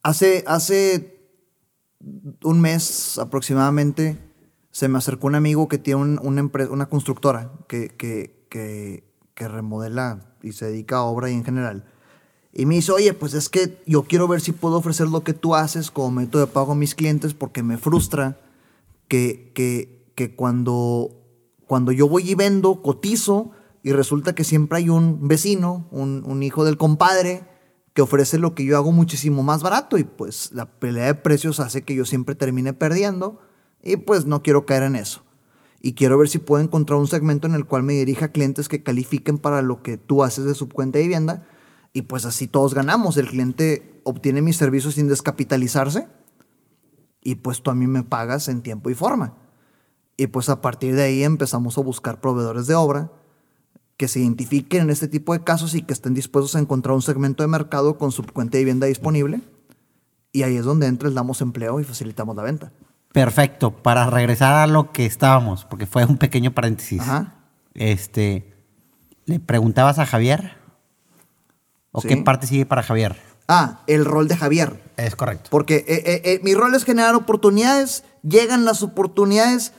Hace, hace un mes aproximadamente se me acercó un amigo que tiene una, una constructora que, que, que remodela y se dedica a obra y en general. Y me dice, oye, pues es que yo quiero ver si puedo ofrecer lo que tú haces como método de pago a mis clientes porque me frustra que, que, que cuando, cuando yo voy y vendo, cotizo y resulta que siempre hay un vecino, un, hijo del compadre, que ofrece lo que yo hago muchísimo más barato y pues la pelea de precios hace que yo siempre termine perdiendo y pues no quiero caer en eso. Y quiero ver si puedo encontrar un segmento en el cual me dirija a clientes que califiquen para lo que tú haces de su cuenta de vivienda y pues así todos ganamos. El cliente obtiene mis servicios sin descapitalizarse y pues tú a mí me pagas en tiempo y forma. Y pues a partir de ahí empezamos a buscar proveedores de obra que se identifiquen en este tipo de casos y que estén dispuestos a encontrar un segmento de mercado con su cuenta de vivienda disponible. Y ahí es donde entra, damos empleo y facilitamos la venta. Perfecto. Para regresar a lo que estábamos, porque fue un pequeño paréntesis. Este, le preguntabas a Javier ¿O qué parte sigue para Javier? Ah, el rol de Javier. Es correcto. Porque eh, eh, eh, mi rol es generar oportunidades, llegan las oportunidades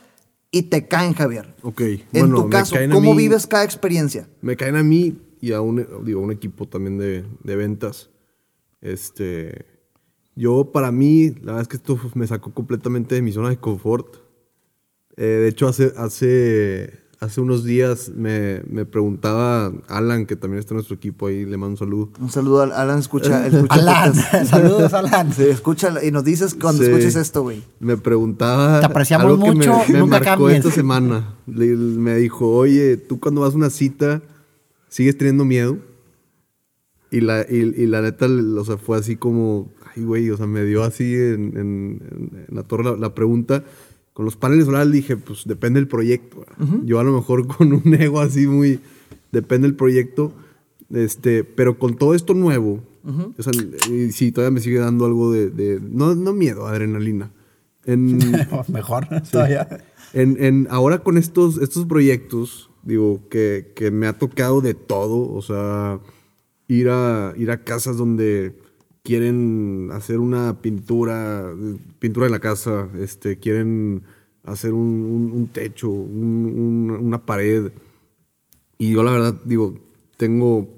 y te caen, Javier. Ok. En tu caso, ¿cómo vives cada experiencia? Me caen a mí y a un, digo, un equipo también de, ventas. Este, yo, para mí, la verdad es que esto me sacó completamente de mi zona de confort. de hecho, hace, hace hace unos días me, me, preguntaba Alan, que también está en nuestro equipo ahí, le mando un saludo. Un saludo, Alan, escucha. escucha Alan, saludos, Alan. Sí, escucha y nos dices cuando escuches esto, güey. Me preguntaba. Te apreciamos algo mucho, que me, me marcó esta semana. me dijo, oye, tú cuando vas a una cita, ¿sigues teniendo miedo? Y la, y, la neta, o sea, fue así como, ay, güey, o sea, me dio así en, en, la torre la pregunta con los paneles solares dije, pues depende del proyecto. Yo a lo mejor con un ego así muy, depende del proyecto. Este, pero con todo esto nuevo, o sea, sí, todavía me sigue dando algo de, no, no miedo, adrenalina. En, mejor, todavía. En, en, ahora con estos, estos proyectos, digo, que, que, me ha tocado de todo, o sea, ir a, ir a casas donde quieren hacer una pintura, pintura de la casa, este, quieren hacer un, techo, una pared. Y yo la verdad digo, tengo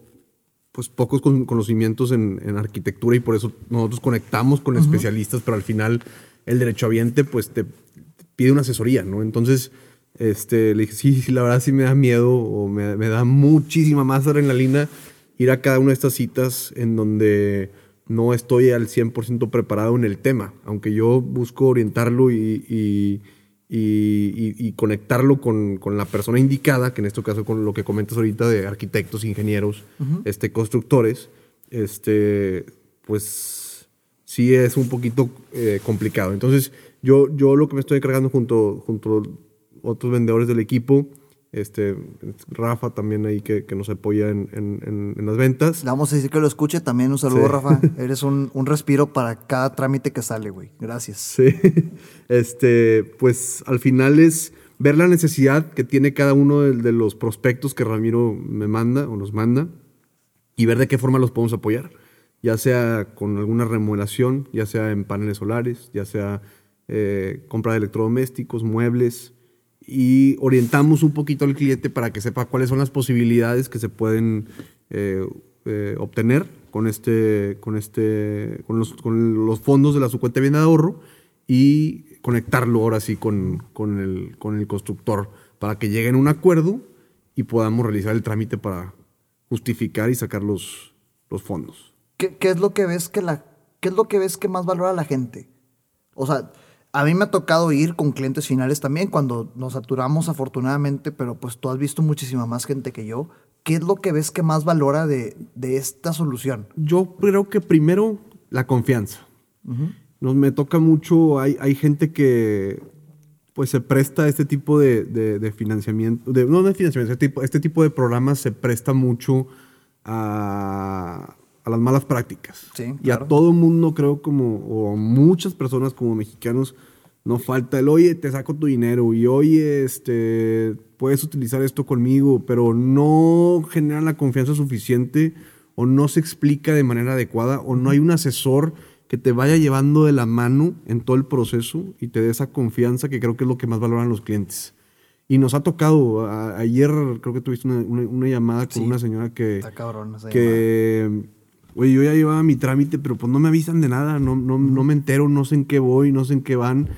pues pocos conocimientos en, arquitectura y por eso nosotros conectamos con especialistas, pero al final el derechohabiente pues te, pide una asesoría, ¿no? Entonces, este, le dije, sí, sí, la verdad sí me da miedo o me, me da muchísima más adrenalina ir a cada una de estas citas en donde no estoy al 100% preparado en el tema, aunque yo busco orientarlo y, y, conectarlo con, la persona indicada, que en este caso con lo que comentas ahorita de arquitectos, ingenieros, este, constructores, este, pues sí es un poquito eh, complicado. Entonces, yo, yo lo que me estoy encargando junto, junto a otros vendedores del equipo, este, Rafa también ahí que, que nos apoya en, en, en, las ventas. Le vamos a decir que lo escuche también. Un saludo, Rafa. Eres un, un, respiro para cada trámite que sale, güey. Gracias. Sí. Este, pues al final es ver la necesidad que tiene cada uno de, de los prospectos que Ramiro me manda o nos manda y ver de qué forma los podemos apoyar ya sea con alguna remodelación, ya sea en paneles solares, ya sea eh, compra de electrodomésticos, muebles, y orientamos un poquito al cliente para que sepa cuáles son las posibilidades que se pueden eh, eh, obtener con, este, con, este, con los, fondos de la su cuenta de bien de ahorro y conectarlo ahora sí con, con, el, con el constructor para que lleguen a un acuerdo y podamos realizar el trámite para justificar y sacar los, los fondos. ¿Qué, es lo que ves que la, qué es lo que ves que más valora la gente? O sea, a mí me ha tocado ir con clientes finales también cuando nos saturamos afortunadamente, pero pues tú has visto muchísima más gente que yo. ¿Qué es lo que ves que más valora de, esta solución? Yo creo que primero la confianza. Nos me toca mucho, hay, hay gente que pues se presta a este tipo de, financiamiento, de, no de financiamiento, este tipo, este tipo de programas se presta mucho a, a las malas prácticas. Y a todo mundo, creo, como, o a muchas personas como mexicanos, no falta el, oye, te saco tu dinero y oye, este, puedes utilizar esto conmigo, pero no generan la confianza suficiente o no se explica de manera adecuada o no hay un asesor que te vaya llevando de la mano en todo el proceso y te dé esa confianza que creo que es lo que más valoran los clientes. Y nos ha tocado, ayer creo que tuviste una, llamada con una señora que, que Oye, yo ya llevaba mi trámite, pero pues no me avisan de nada, no, no, no me entero, no sé en qué voy, no sé en qué van.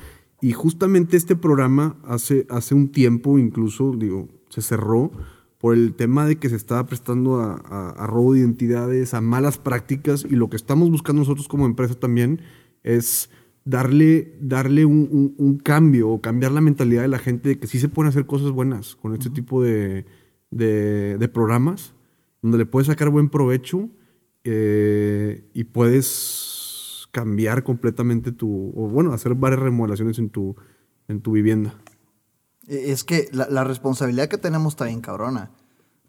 Y justamente este programa hace, hace un tiempo incluso, digo, se cerró por el tema de que se estaba prestando a, robo de identidades, a malas prácticas y lo que estamos buscando nosotros como empresa también es darle, darle un, cambio o cambiar la mentalidad de la gente de que sí se pueden hacer cosas buenas con este tipo de, de, de programas, donde le puedes sacar buen provecho eh, y puedes cambiar completamente tu, o bueno, hacer varias remodelaciones en tu, en tu vivienda. E, es que la, responsabilidad que tenemos está bien cabrona.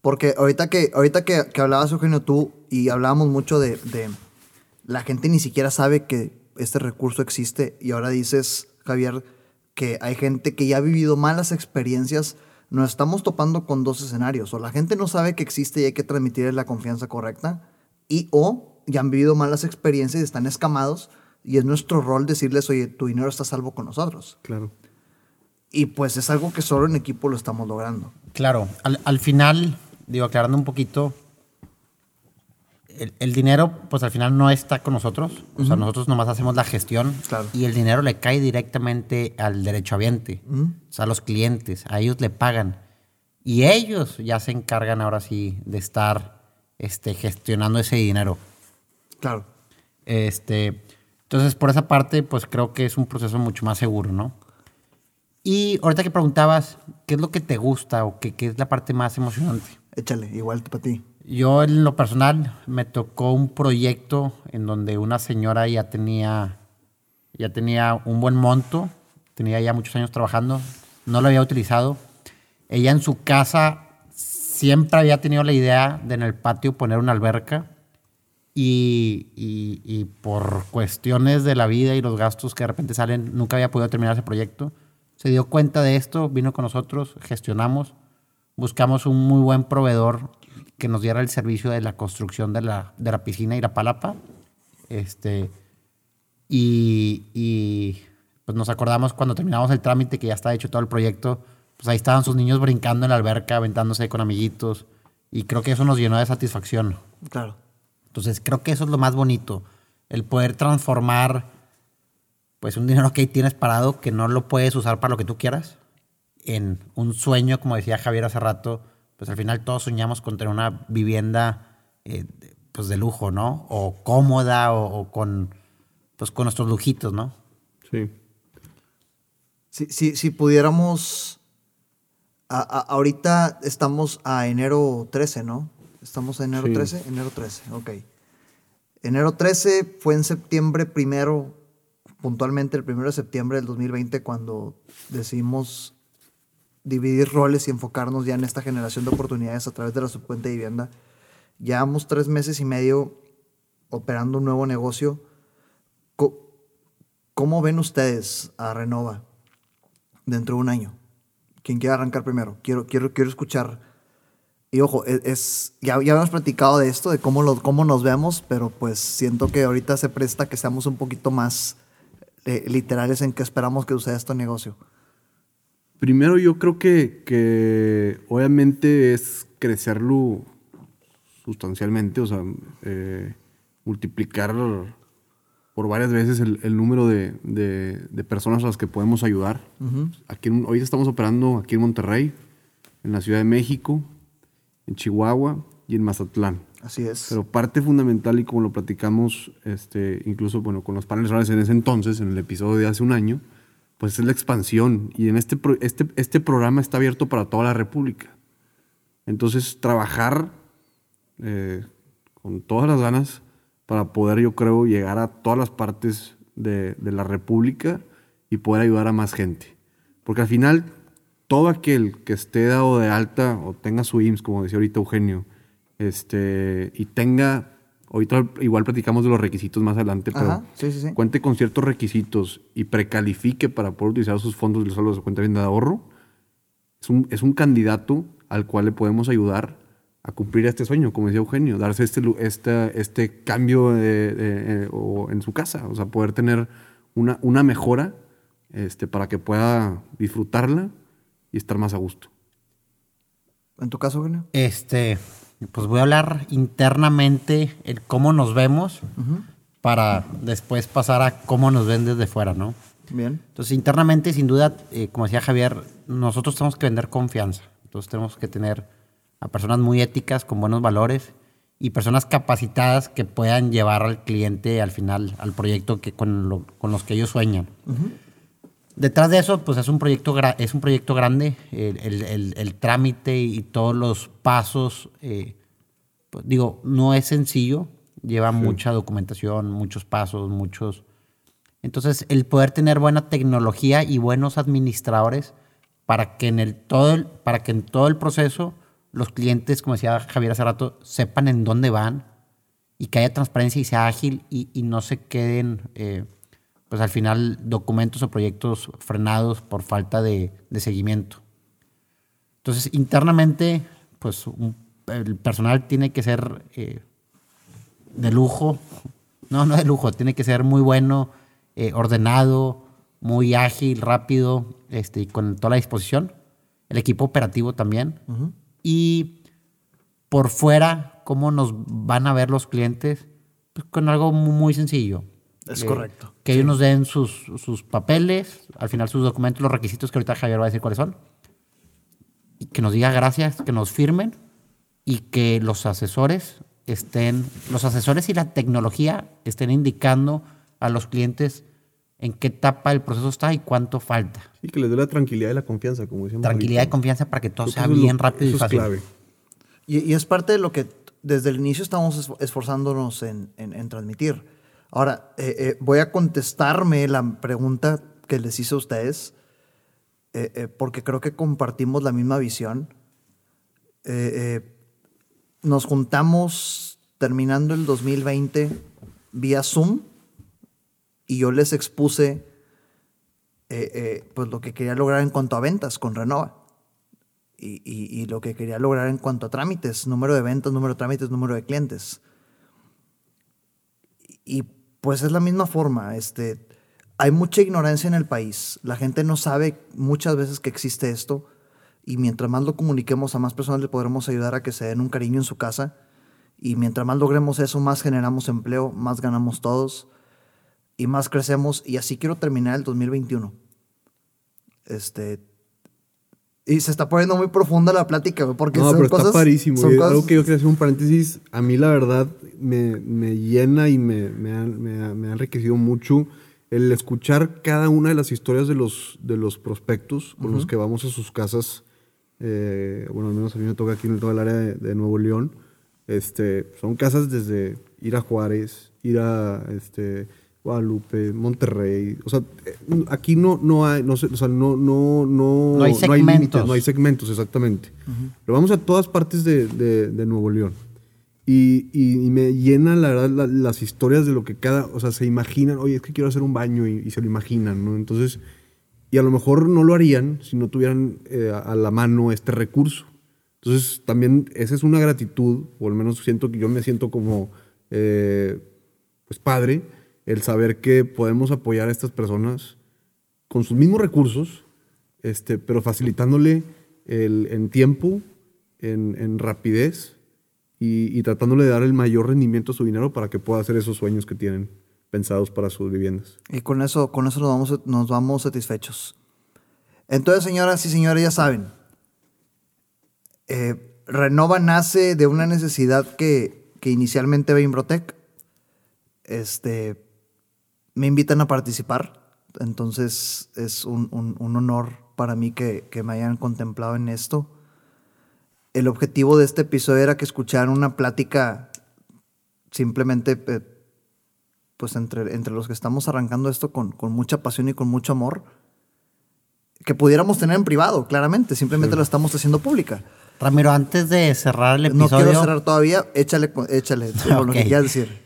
Porque ahorita que, ahorita que, que hablabas, Eugenio, tú, y hablábamos mucho de, de, la gente ni siquiera sabe que este recurso existe, y ahora dices, Javier, que hay gente que ya ha vivido malas experiencias, nos estamos topando con dos escenarios. O la gente no sabe que existe y hay que transmitirle la confianza correcta, y o ya han vivido malas experiencias y están escamados y es nuestro rol decirles, oye, tu dinero está salvo con nosotros. Claro. Y pues es algo que solo en equipo lo estamos logrando. Claro, al, final, digo, aclarando un poquito, el, dinero, pues al final no está con nosotros. O sea, nosotros nomás hacemos la gestión claro. y el dinero le cae directamente al derechohabiente, o sea, a los clientes. A ellos le pagan. Y ellos ya se encargan ahora sí de estar este, gestionando ese dinero. Claro. Este, entonces, por esa parte, pues creo que es un proceso mucho más seguro, ¿no? Y ahorita que preguntabas, ¿qué es lo que te gusta o qué, qué es la parte más emocionante? Échale, igual para ti. Yo en lo personal me tocó un proyecto en donde una señora ya tenía, ya tenía un buen monto, tenía ya muchos años trabajando, no lo había utilizado. Ella en su casa siempre había tenido la idea de en el patio poner una alberca y, por cuestiones de la vida y los gastos que de repente salen, nunca había podido terminar ese proyecto. Se dio cuenta de esto, vino con nosotros, gestionamos, buscamos un muy buen proveedor que nos diera el servicio de la construcción de la, de la piscina y la palapa. Este, y, y pues nos acordamos cuando terminamos el trámite que ya está hecho todo el proyecto, pues ahí estaban sus niños brincando en la alberca, aventándose con amiguitos. Y creo que eso nos llenó de satisfacción. Claro. Entonces creo que eso es lo más bonito. El poder transformar pues un dinero que ahí tienes parado que no lo puedes usar para lo que tú quieras en un sueño, como decía Javier hace rato, pues al final todos soñamos con tener una vivienda eh, pues de lujo, ¿no? O cómoda o, con pues con nuestros lujitos, ¿no? Sí. Si, si pudiéramos ahorita estamos a enero 13, ¿no? Estamos a enero 13, enero 13, ok. Enero 13 fue en septiembre primero puntualmente el 1 de septiembre del 2020 cuando decidimos dividir roles y enfocarnos ya en esta generación de oportunidades a través de la subcuenta de vivienda. Llevamos tres meses y medio operando un nuevo negocio. ¿Cómo ven ustedes a Renova dentro de un año? ¿Quién quiere arrancar primero? Quiero, quiero, quiero escuchar. Y ojo, e, es, ya, ya habíamos platicado de esto, de cómo, lo, cómo nos vemos, pero pues siento que ahorita se presta que seamos un poquito más eh, literales en que esperamos que suceda este negocio. Primero yo creo que, que obviamente es crecerlo sustancialmente, o sea, eh, multiplicar por varias veces el, número de, de, personas a las que podemos ayudar. aquí hoy estamos operando aquí en Monterrey, en la Ciudad de México, en Chihuahua y en Mazatlán. Así es. Pero parte fundamental, y como lo platicamos este, incluso bueno, con los paneles rurales en ese entonces, en el episodio de hace un año, pues es la expansión. Y en este, este, este programa está abierto para toda la República. Entonces, trabajar eh, con todas las ganas para poder, yo creo, llegar a todas las partes de, la República y poder ayudar a más gente. Porque al final, todo aquel que esté dado de alta o tenga su IMSS, como decía ahorita Eugenio, este, y tenga Ahorita igual platicamos de los requisitos más adelante, pero cuente con ciertos requisitos y precalifique para poder utilizar sus fondos de salud de cuenta de ahorro, es un, es un candidato al cual le podemos ayudar a cumplir este sueño, como decía Eugenio, darse este, este, este cambio eh, en su casa, o sea, poder tener una, una mejora este, para que pueda disfrutarla y estar más a gusto. ¿En tu caso, Eugenio? Este, pues voy a hablar internamente el cómo nos vemos para después pasar a cómo nos ven desde fuera, ¿no? Bien. Entonces, internamente, sin duda, eh, como decía Javier, nosotros tenemos que vender confianza. Entonces, tenemos que tener a personas muy éticas, con buenos valores y personas capacitadas que puedan llevar al cliente al final, al proyecto que, con, con los que ellos sueñan. Detrás de eso, pues es un proyecto, es un proyecto grande. El, trámite y todos los pasos, eh, pues, digo, no es sencillo. Lleva mucha documentación, muchos pasos, muchos. Entonces, el poder tener buena tecnología y buenos administradores para que en el todo para que en todo el proceso los clientes, como decía Javier hace rato, sepan en dónde van y que haya transparencia y sea ágil y, no se queden eh, pues al final documentos o proyectos frenados por falta de, seguimiento. Entonces, internamente, pues el personal tiene que ser eh, de lujo, no, no de lujo, tiene que ser muy bueno, eh, ordenado, muy ágil, rápido, este, y con toda la disposición. El equipo operativo también. Y por fuera, ¿cómo nos van a ver los clientes? Pues con algo muy sencillo. Es correcto. Que ellos nos den sus, sus, papeles, al final sus documentos, los requisitos que ahorita Javier va a decir cuáles son. Y que nos diga gracias, que nos firmen y que los asesores estén, los asesores y la tecnología estén indicando a los clientes en qué etapa el proceso está y cuánto falta. Y que les dé la tranquilidad y la confianza, como decíamos. Tranquilidad y confianza para que todo sea bien rápido y fácil. Es clave. Y, y, es parte de lo que desde el inicio estamos esforzándonos en, en, en transmitir Ahora, eh, eh, voy a contestarme la pregunta que les hice a ustedes, eh, porque creo que compartimos la misma visión. nos juntamos terminando el 2020 vía Zoom y yo les expuse pues lo que quería lograr en cuanto a ventas con Renova. Y, y, lo que quería lograr en cuanto a trámites, número de ventas, número de trámites, número de clientes. Y pues es la misma forma. Este, hay mucha ignorancia en el país. La gente no sabe muchas veces que existe esto. Y mientras más lo comuniquemos a más personas, le podremos ayudar a que se den un cariño en su casa. Y mientras más logremos eso, más generamos empleo, más ganamos todos y más crecemos. Y así quiero terminar el 2021. Este, y se está poniendo muy profunda la plática, porque no, pero está parísimo. Algo que yo quería hacer un paréntesis, a mí la verdad me, me llena y me, me, ha, me, ha, enriquecido mucho el escuchar cada una de las historias de los, de los prospectos con los que vamos a sus casas. Eh, bueno, al menos a mí me toca aquí en todo el área de, Nuevo León. Este, son casas desde ir a Juárez, ir a, este, Guadalupe, Monterrey. O sea, eh, aquí no, no hay, no, o sea, no, no, no, no hay segmentos. límites, no hay segmentos, exactamente. Pero vamos a todas partes de, de, Nuevo León. Y, y, me llena, la verdad, las historias de lo que cada, o sea, se imaginan, oye, es que quiero hacer un baño y, se lo imaginan, ¿no? Entonces, y a lo mejor no lo harían si no tuvieran eh, a la mano este recurso. Entonces, también esa es una gratitud, o al menos siento que yo me siento como, eh, pues, padre, el saber que podemos apoyar a estas personas con sus mismos recursos, este, pero facilitándole el, en tiempo, en, rapidez y, tratándole de dar el mayor rendimiento a su dinero para que pueda hacer esos sueños que tienen pensados para sus viviendas. Y con eso, con eso nos, vamos, nos vamos satisfechos. Entonces, señoras y señores, ya saben, eh, Renova nace de una necesidad que, que inicialmente ve Imbrotec. Este, me invitan a participar. Entonces es un, honor para mí que, me hayan contemplado en esto. El objetivo de este episodio era que escucharan una plática simplemente eh, pues entre, entre los que estamos arrancando esto con, con, mucha pasión y con mucho amor, que pudiéramos tener en privado, claramente, simplemente lo estamos haciendo pública. Ramiro, antes de cerrar el episodio... No quiero cerrar todavía, échale, échale lo que quieras decir.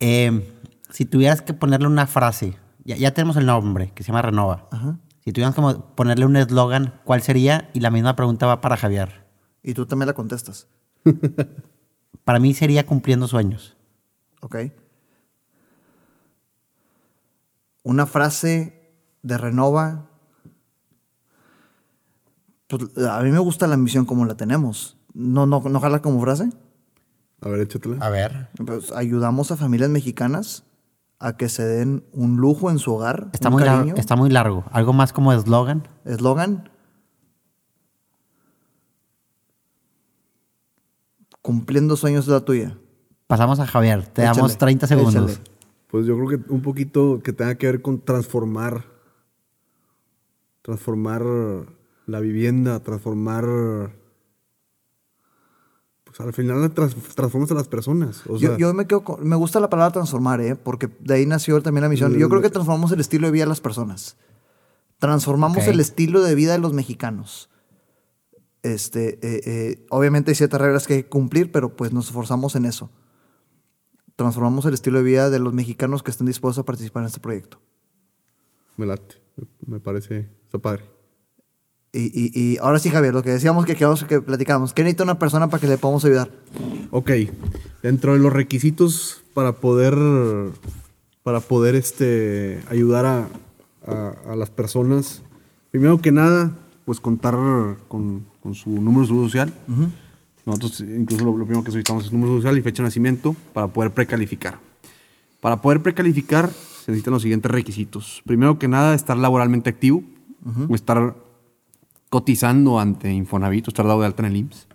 Eh, si tuvieras que ponerle una frase, ya, tenemos el nombre, que se llama Renova. Si tuvieras que ponerle un eslogan, ¿cuál sería? Y la misma pregunta va para Javier. Y tú también la contestas. para mí sería cumpliendo sueños. Ok. Una frase de Renova. Pues, a mí me gusta la ambición como la tenemos. ¿No, no, no jala como frase? A ver, échatela. A ver. Pues, ayudamos a familias mexicanas a que se den un lujo en su hogar. Está, muy, largo, está muy largo. ¿Algo más como eslogan? Eslogan. Cumpliendo sueños de la tuya. Pasamos a Javier. Te damos 30 segundos. Pues yo creo que un poquito que tenga que ver con transformar. Transformar la vivienda, transformar al final transformas a las personas. yo, me quedo me gusta la palabra transformar, ¿eh? porque de ahí nació también la misión. Yo creo que transformamos el estilo de vida de las personas. Transformamos el estilo de vida de los mexicanos. Este, eh, eh, obviamente hay ciertas reglas que hay que cumplir, pero pues nos esforzamos en eso. Transformamos el estilo de vida de los mexicanos que estén dispuestos a participar en este proyecto. Me late, me parece, está padre. Y, ahora sí, Javier, lo que decíamos que que platicamos. ¿Qué necesita una persona para que le podamos ayudar? Ok. Dentro de los requisitos para poder, para poder este, ayudar a, las personas, primero que nada, pues contar con, su número de seguro social. Nosotros incluso lo, primero que solicitamos es número social y fecha de nacimiento para poder precalificar. Para poder precalificar se necesitan los siguientes requisitos. Primero que nada, estar laboralmente activo o estar cotizando ante Infonavit o estar dado de alta en el IMSS.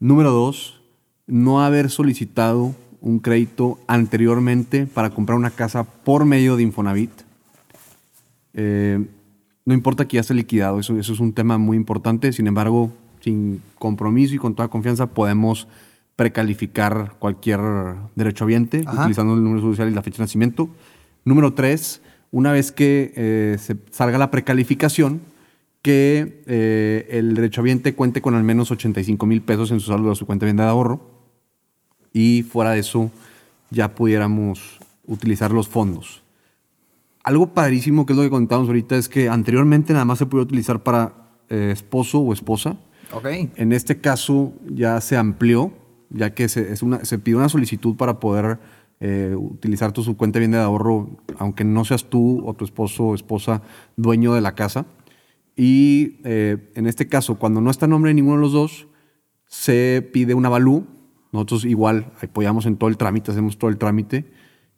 Número dos, no haber solicitado un crédito anteriormente para comprar una casa por medio de Infonavit. Eh, no importa que ya esté liquidado, eso, eso es un tema muy importante. Sin embargo, sin compromiso y con toda confianza podemos precalificar cualquier derechohabiente utilizando el número social y la fecha de nacimiento. Número tres, una vez que eh, se salga la precalificación, que eh, el derechohabiente cuente con al menos 85 mil pesos en su saldo de su cuenta de ahorro y fuera de eso ya pudiéramos utilizar los fondos. Algo padrísimo que es lo que contamos ahorita es que anteriormente nada más se podía utilizar para eh, esposo o esposa. Okay. En este caso ya se amplió, ya que se, es una, se pide una solicitud para poder eh, utilizar tu su cuenta bien de ahorro, aunque no seas tú o tu esposo o esposa dueño de la casa. Y eh, en este caso, cuando no está en nombre de ninguno de los dos, se pide un avalú. Nosotros igual apoyamos en todo el trámite, hacemos todo el trámite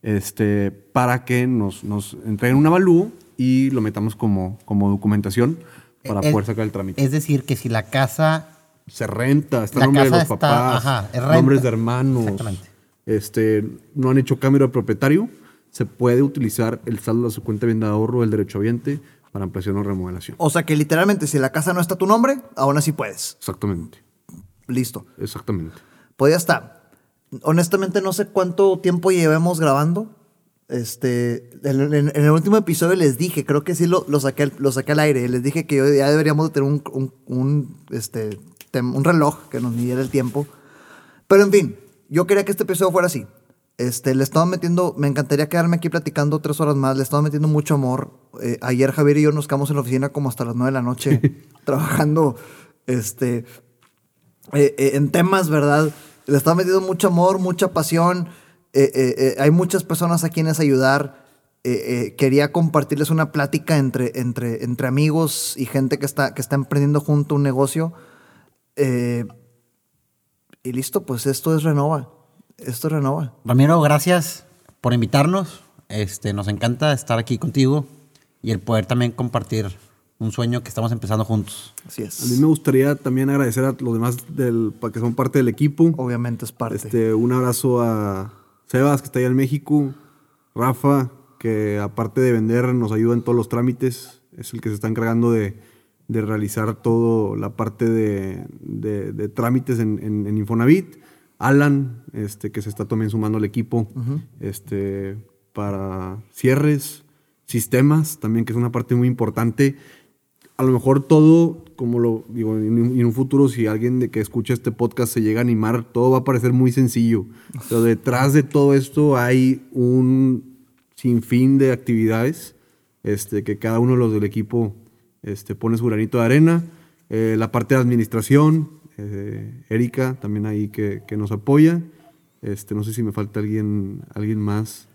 este, para que nos, nos entreguen un avalú y lo metamos como, como documentación para poder sacar el trámite. Es decir, que si la casa... Se renta, está en nombre de los papás, nombres de hermanos, este, no han hecho cambio de propietario, se puede utilizar el saldo de su cuenta de ahorro del derechohabiente para ampliación o remodelación. O sea que literalmente, si la casa no está a tu nombre, aún así puedes. Exactamente. Listo. Exactamente. Podía estar. Honestamente, no sé cuánto tiempo llevemos grabando. Este, en, el último episodio les dije, creo que sí lo, lo, saqué, lo saqué al aire, les dije que ya deberíamos tener un, un, este, un reloj que nos midiera el tiempo. Pero en fin, yo quería que este episodio fuera así. Este, le estaba metiendo, me encantaría quedarme aquí platicando tres horas más, le estaba metiendo mucho amor. Eh, ayer Javier y yo nos quedamos en la oficina como hasta las nueve de la noche trabajando este, eh, eh, en temas, ¿verdad? Le estaba metiendo mucho amor, mucha pasión. hay muchas personas a quienes ayudar. quería compartirles una plática entre, entre, entre amigos y gente que está, que está emprendiendo junto un negocio. y listo, pues esto es Renova esto renova. Ramiro, gracias por invitarnos. Este, nos encanta estar aquí contigo y el poder también compartir un sueño que estamos empezando juntos. Así es. A mí me gustaría también agradecer a los demás del, que son parte del equipo. Obviamente es parte. Este, un abrazo a Sebas, que está allá en México, Rafa, que aparte de vender nos ayuda en todos los trámites, es el que se está encargando de, realizar toda la parte de, trámites en, en Infonavit. Alan, este, que se está también sumando al equipo este, para cierres, sistemas, también que es una parte muy importante. A lo mejor todo, como lo digo, en, un futuro, si alguien de que escucha este podcast se llega a animar, todo va a parecer muy sencillo. Pero detrás de todo esto hay un sinfín de actividades este, que cada uno de los del equipo este, pone su granito de arena. Eh, la parte de administración, eh, Erika también ahí que, nos apoya. Este, no sé si me falta alguien, alguien más.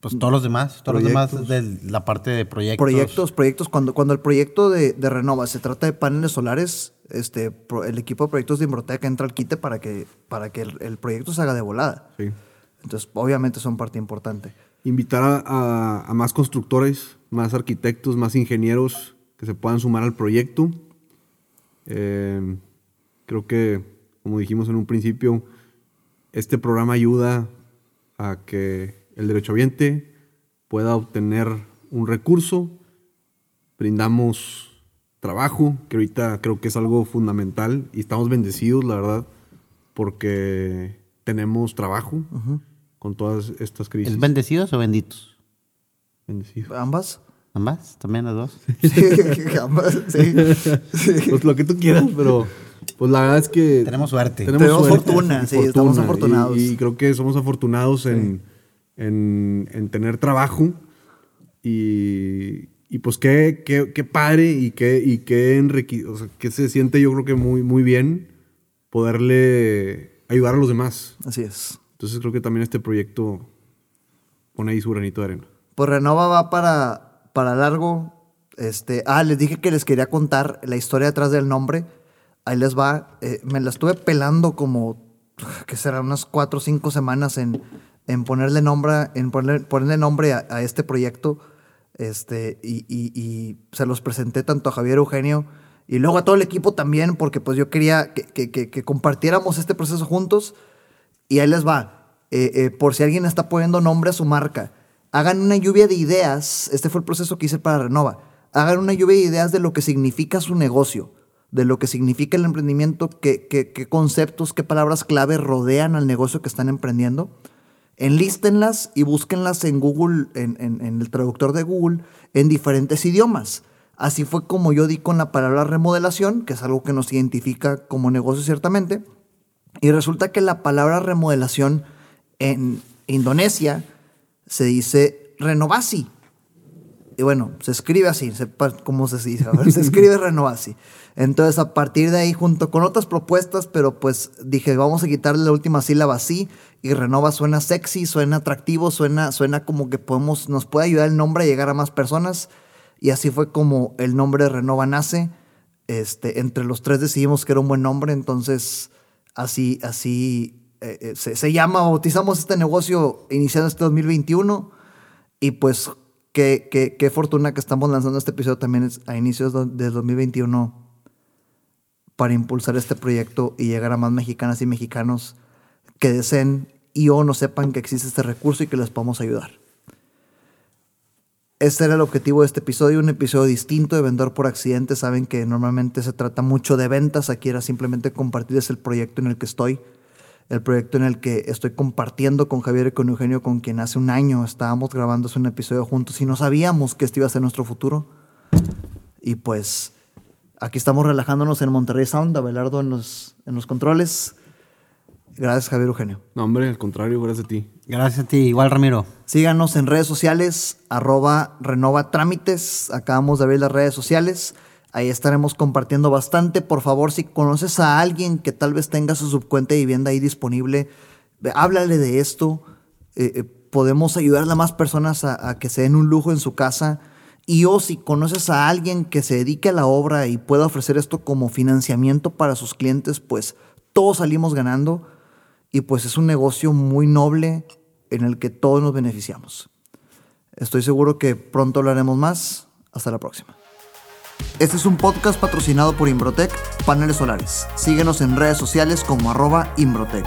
Pues todos los demás, todos los demás de la parte de proyectos. Proyectos, proyectos. Cuando, cuando el proyecto de, Renova se trata de paneles solares, este, el equipo de proyectos de Imbrotec entra al quite para que, para que el, proyecto se haga de volada. Entonces, obviamente son parte importante. Invitar a, más constructores, más arquitectos, más ingenieros que se puedan sumar al proyecto. Eh, Creo que, como dijimos en un principio, este programa ayuda a que el derechohabiente pueda obtener un recurso. Brindamos trabajo, que ahorita creo que es algo fundamental y estamos bendecidos, la verdad, porque tenemos trabajo con todas estas crisis. ¿Es bendecidos o benditos? Bendecidos. ¿Ambas? ¿Ambas? ¿También las dos? Sí, ambas, sí. Pues lo que tú quieras, pero pues la verdad es que. Tenemos suerte. Tenemos, fortuna, sí, estamos afortunados. Y, creo que somos afortunados en, tener trabajo. Y, pues qué, qué, padre y qué, y qué enriquecido. O sea, que se siente, yo creo que muy, muy bien poderle ayudar a los demás. Así es. Entonces creo que también este proyecto pone ahí su granito de arena. Pues Renova va para, para largo. Este, ah, les dije que les quería contar la historia detrás del nombre ahí les va. Eh, me la estuve pelando como, que será unas cuatro o cinco semanas en, en ponerle nombre, en ponerle, nombre a, este proyecto. Este, y, se los presenté tanto a Javier Eugenio y luego a todo el equipo también, porque pues yo quería que, compartiéramos este proceso juntos. Y ahí les va. Eh, eh, por si alguien está poniendo nombre a su marca, hagan una lluvia de ideas. Este fue el proceso que hice para Renova. Hagan una lluvia de ideas de lo que significa su negocio de lo que significa el emprendimiento, qué, qué, conceptos, qué palabras clave rodean al negocio que están emprendiendo. Enlístenlas y búsquenlas en Google, en, en, el traductor de Google, en diferentes idiomas. Así fue como yo di con la palabra remodelación, que es algo que nos identifica como negocio ciertamente. Y resulta que la palabra remodelación en Indonesia se dice renovasi. Y bueno, se escribe así, ¿cómo se dice? se escribe renovasi. Entonces, a partir de ahí, junto con otras propuestas, pero pues dije, vamos a quitarle la última sílaba así. Y Renova suena sexy, suena atractivo, suena, suena como que podemos, nos puede ayudar el nombre a llegar a más personas. Y así fue como el nombre de Renova nace. Este, entre los tres decidimos que era un buen nombre, entonces así, así eh, eh, se, llama, bautizamos este negocio iniciando este 2021. Y pues qué, qué, qué fortuna que estamos lanzando este episodio también a inicios del 2021 para impulsar este proyecto y llegar a más mexicanas y mexicanos que deseen y o no sepan que existe este recurso y que les podemos ayudar. Este era el objetivo de este episodio, un episodio distinto de Vendedor por Accidente. Saben que normalmente se trata mucho de ventas, aquí era simplemente compartirles el proyecto en el que estoy. el proyecto en el que estoy compartiendo con Javier y con Eugenio, con quien hace un año estábamos grabando un episodio juntos y no sabíamos que este iba a ser nuestro futuro. Y pues aquí estamos relajándonos en Monterrey Sound, Abelardo en los, en los controles. Gracias, Javier Eugenio. No, hombre, al contrario, gracias a ti. Gracias a ti, igual Ramiro. Síganos en redes sociales, arroba renova trámites. Acabamos de ver las redes sociales. Ahí estaremos compartiendo bastante. Por favor, si conoces a alguien que tal vez tenga su subcuenta de vivienda ahí disponible, háblale de esto. Eh, eh, podemos ayudar a más personas a, que se den un lujo en su casa. Y o si conoces a alguien que se dedique a la obra y pueda ofrecer esto como financiamiento para sus clientes, pues todos salimos ganando. Y pues es un negocio muy noble en el que todos nos beneficiamos. Estoy seguro que pronto hablaremos más. Hasta la próxima. Este es un podcast patrocinado por Imbrotec Paneles Solares. Síguenos en redes sociales como arroba Imbrotec.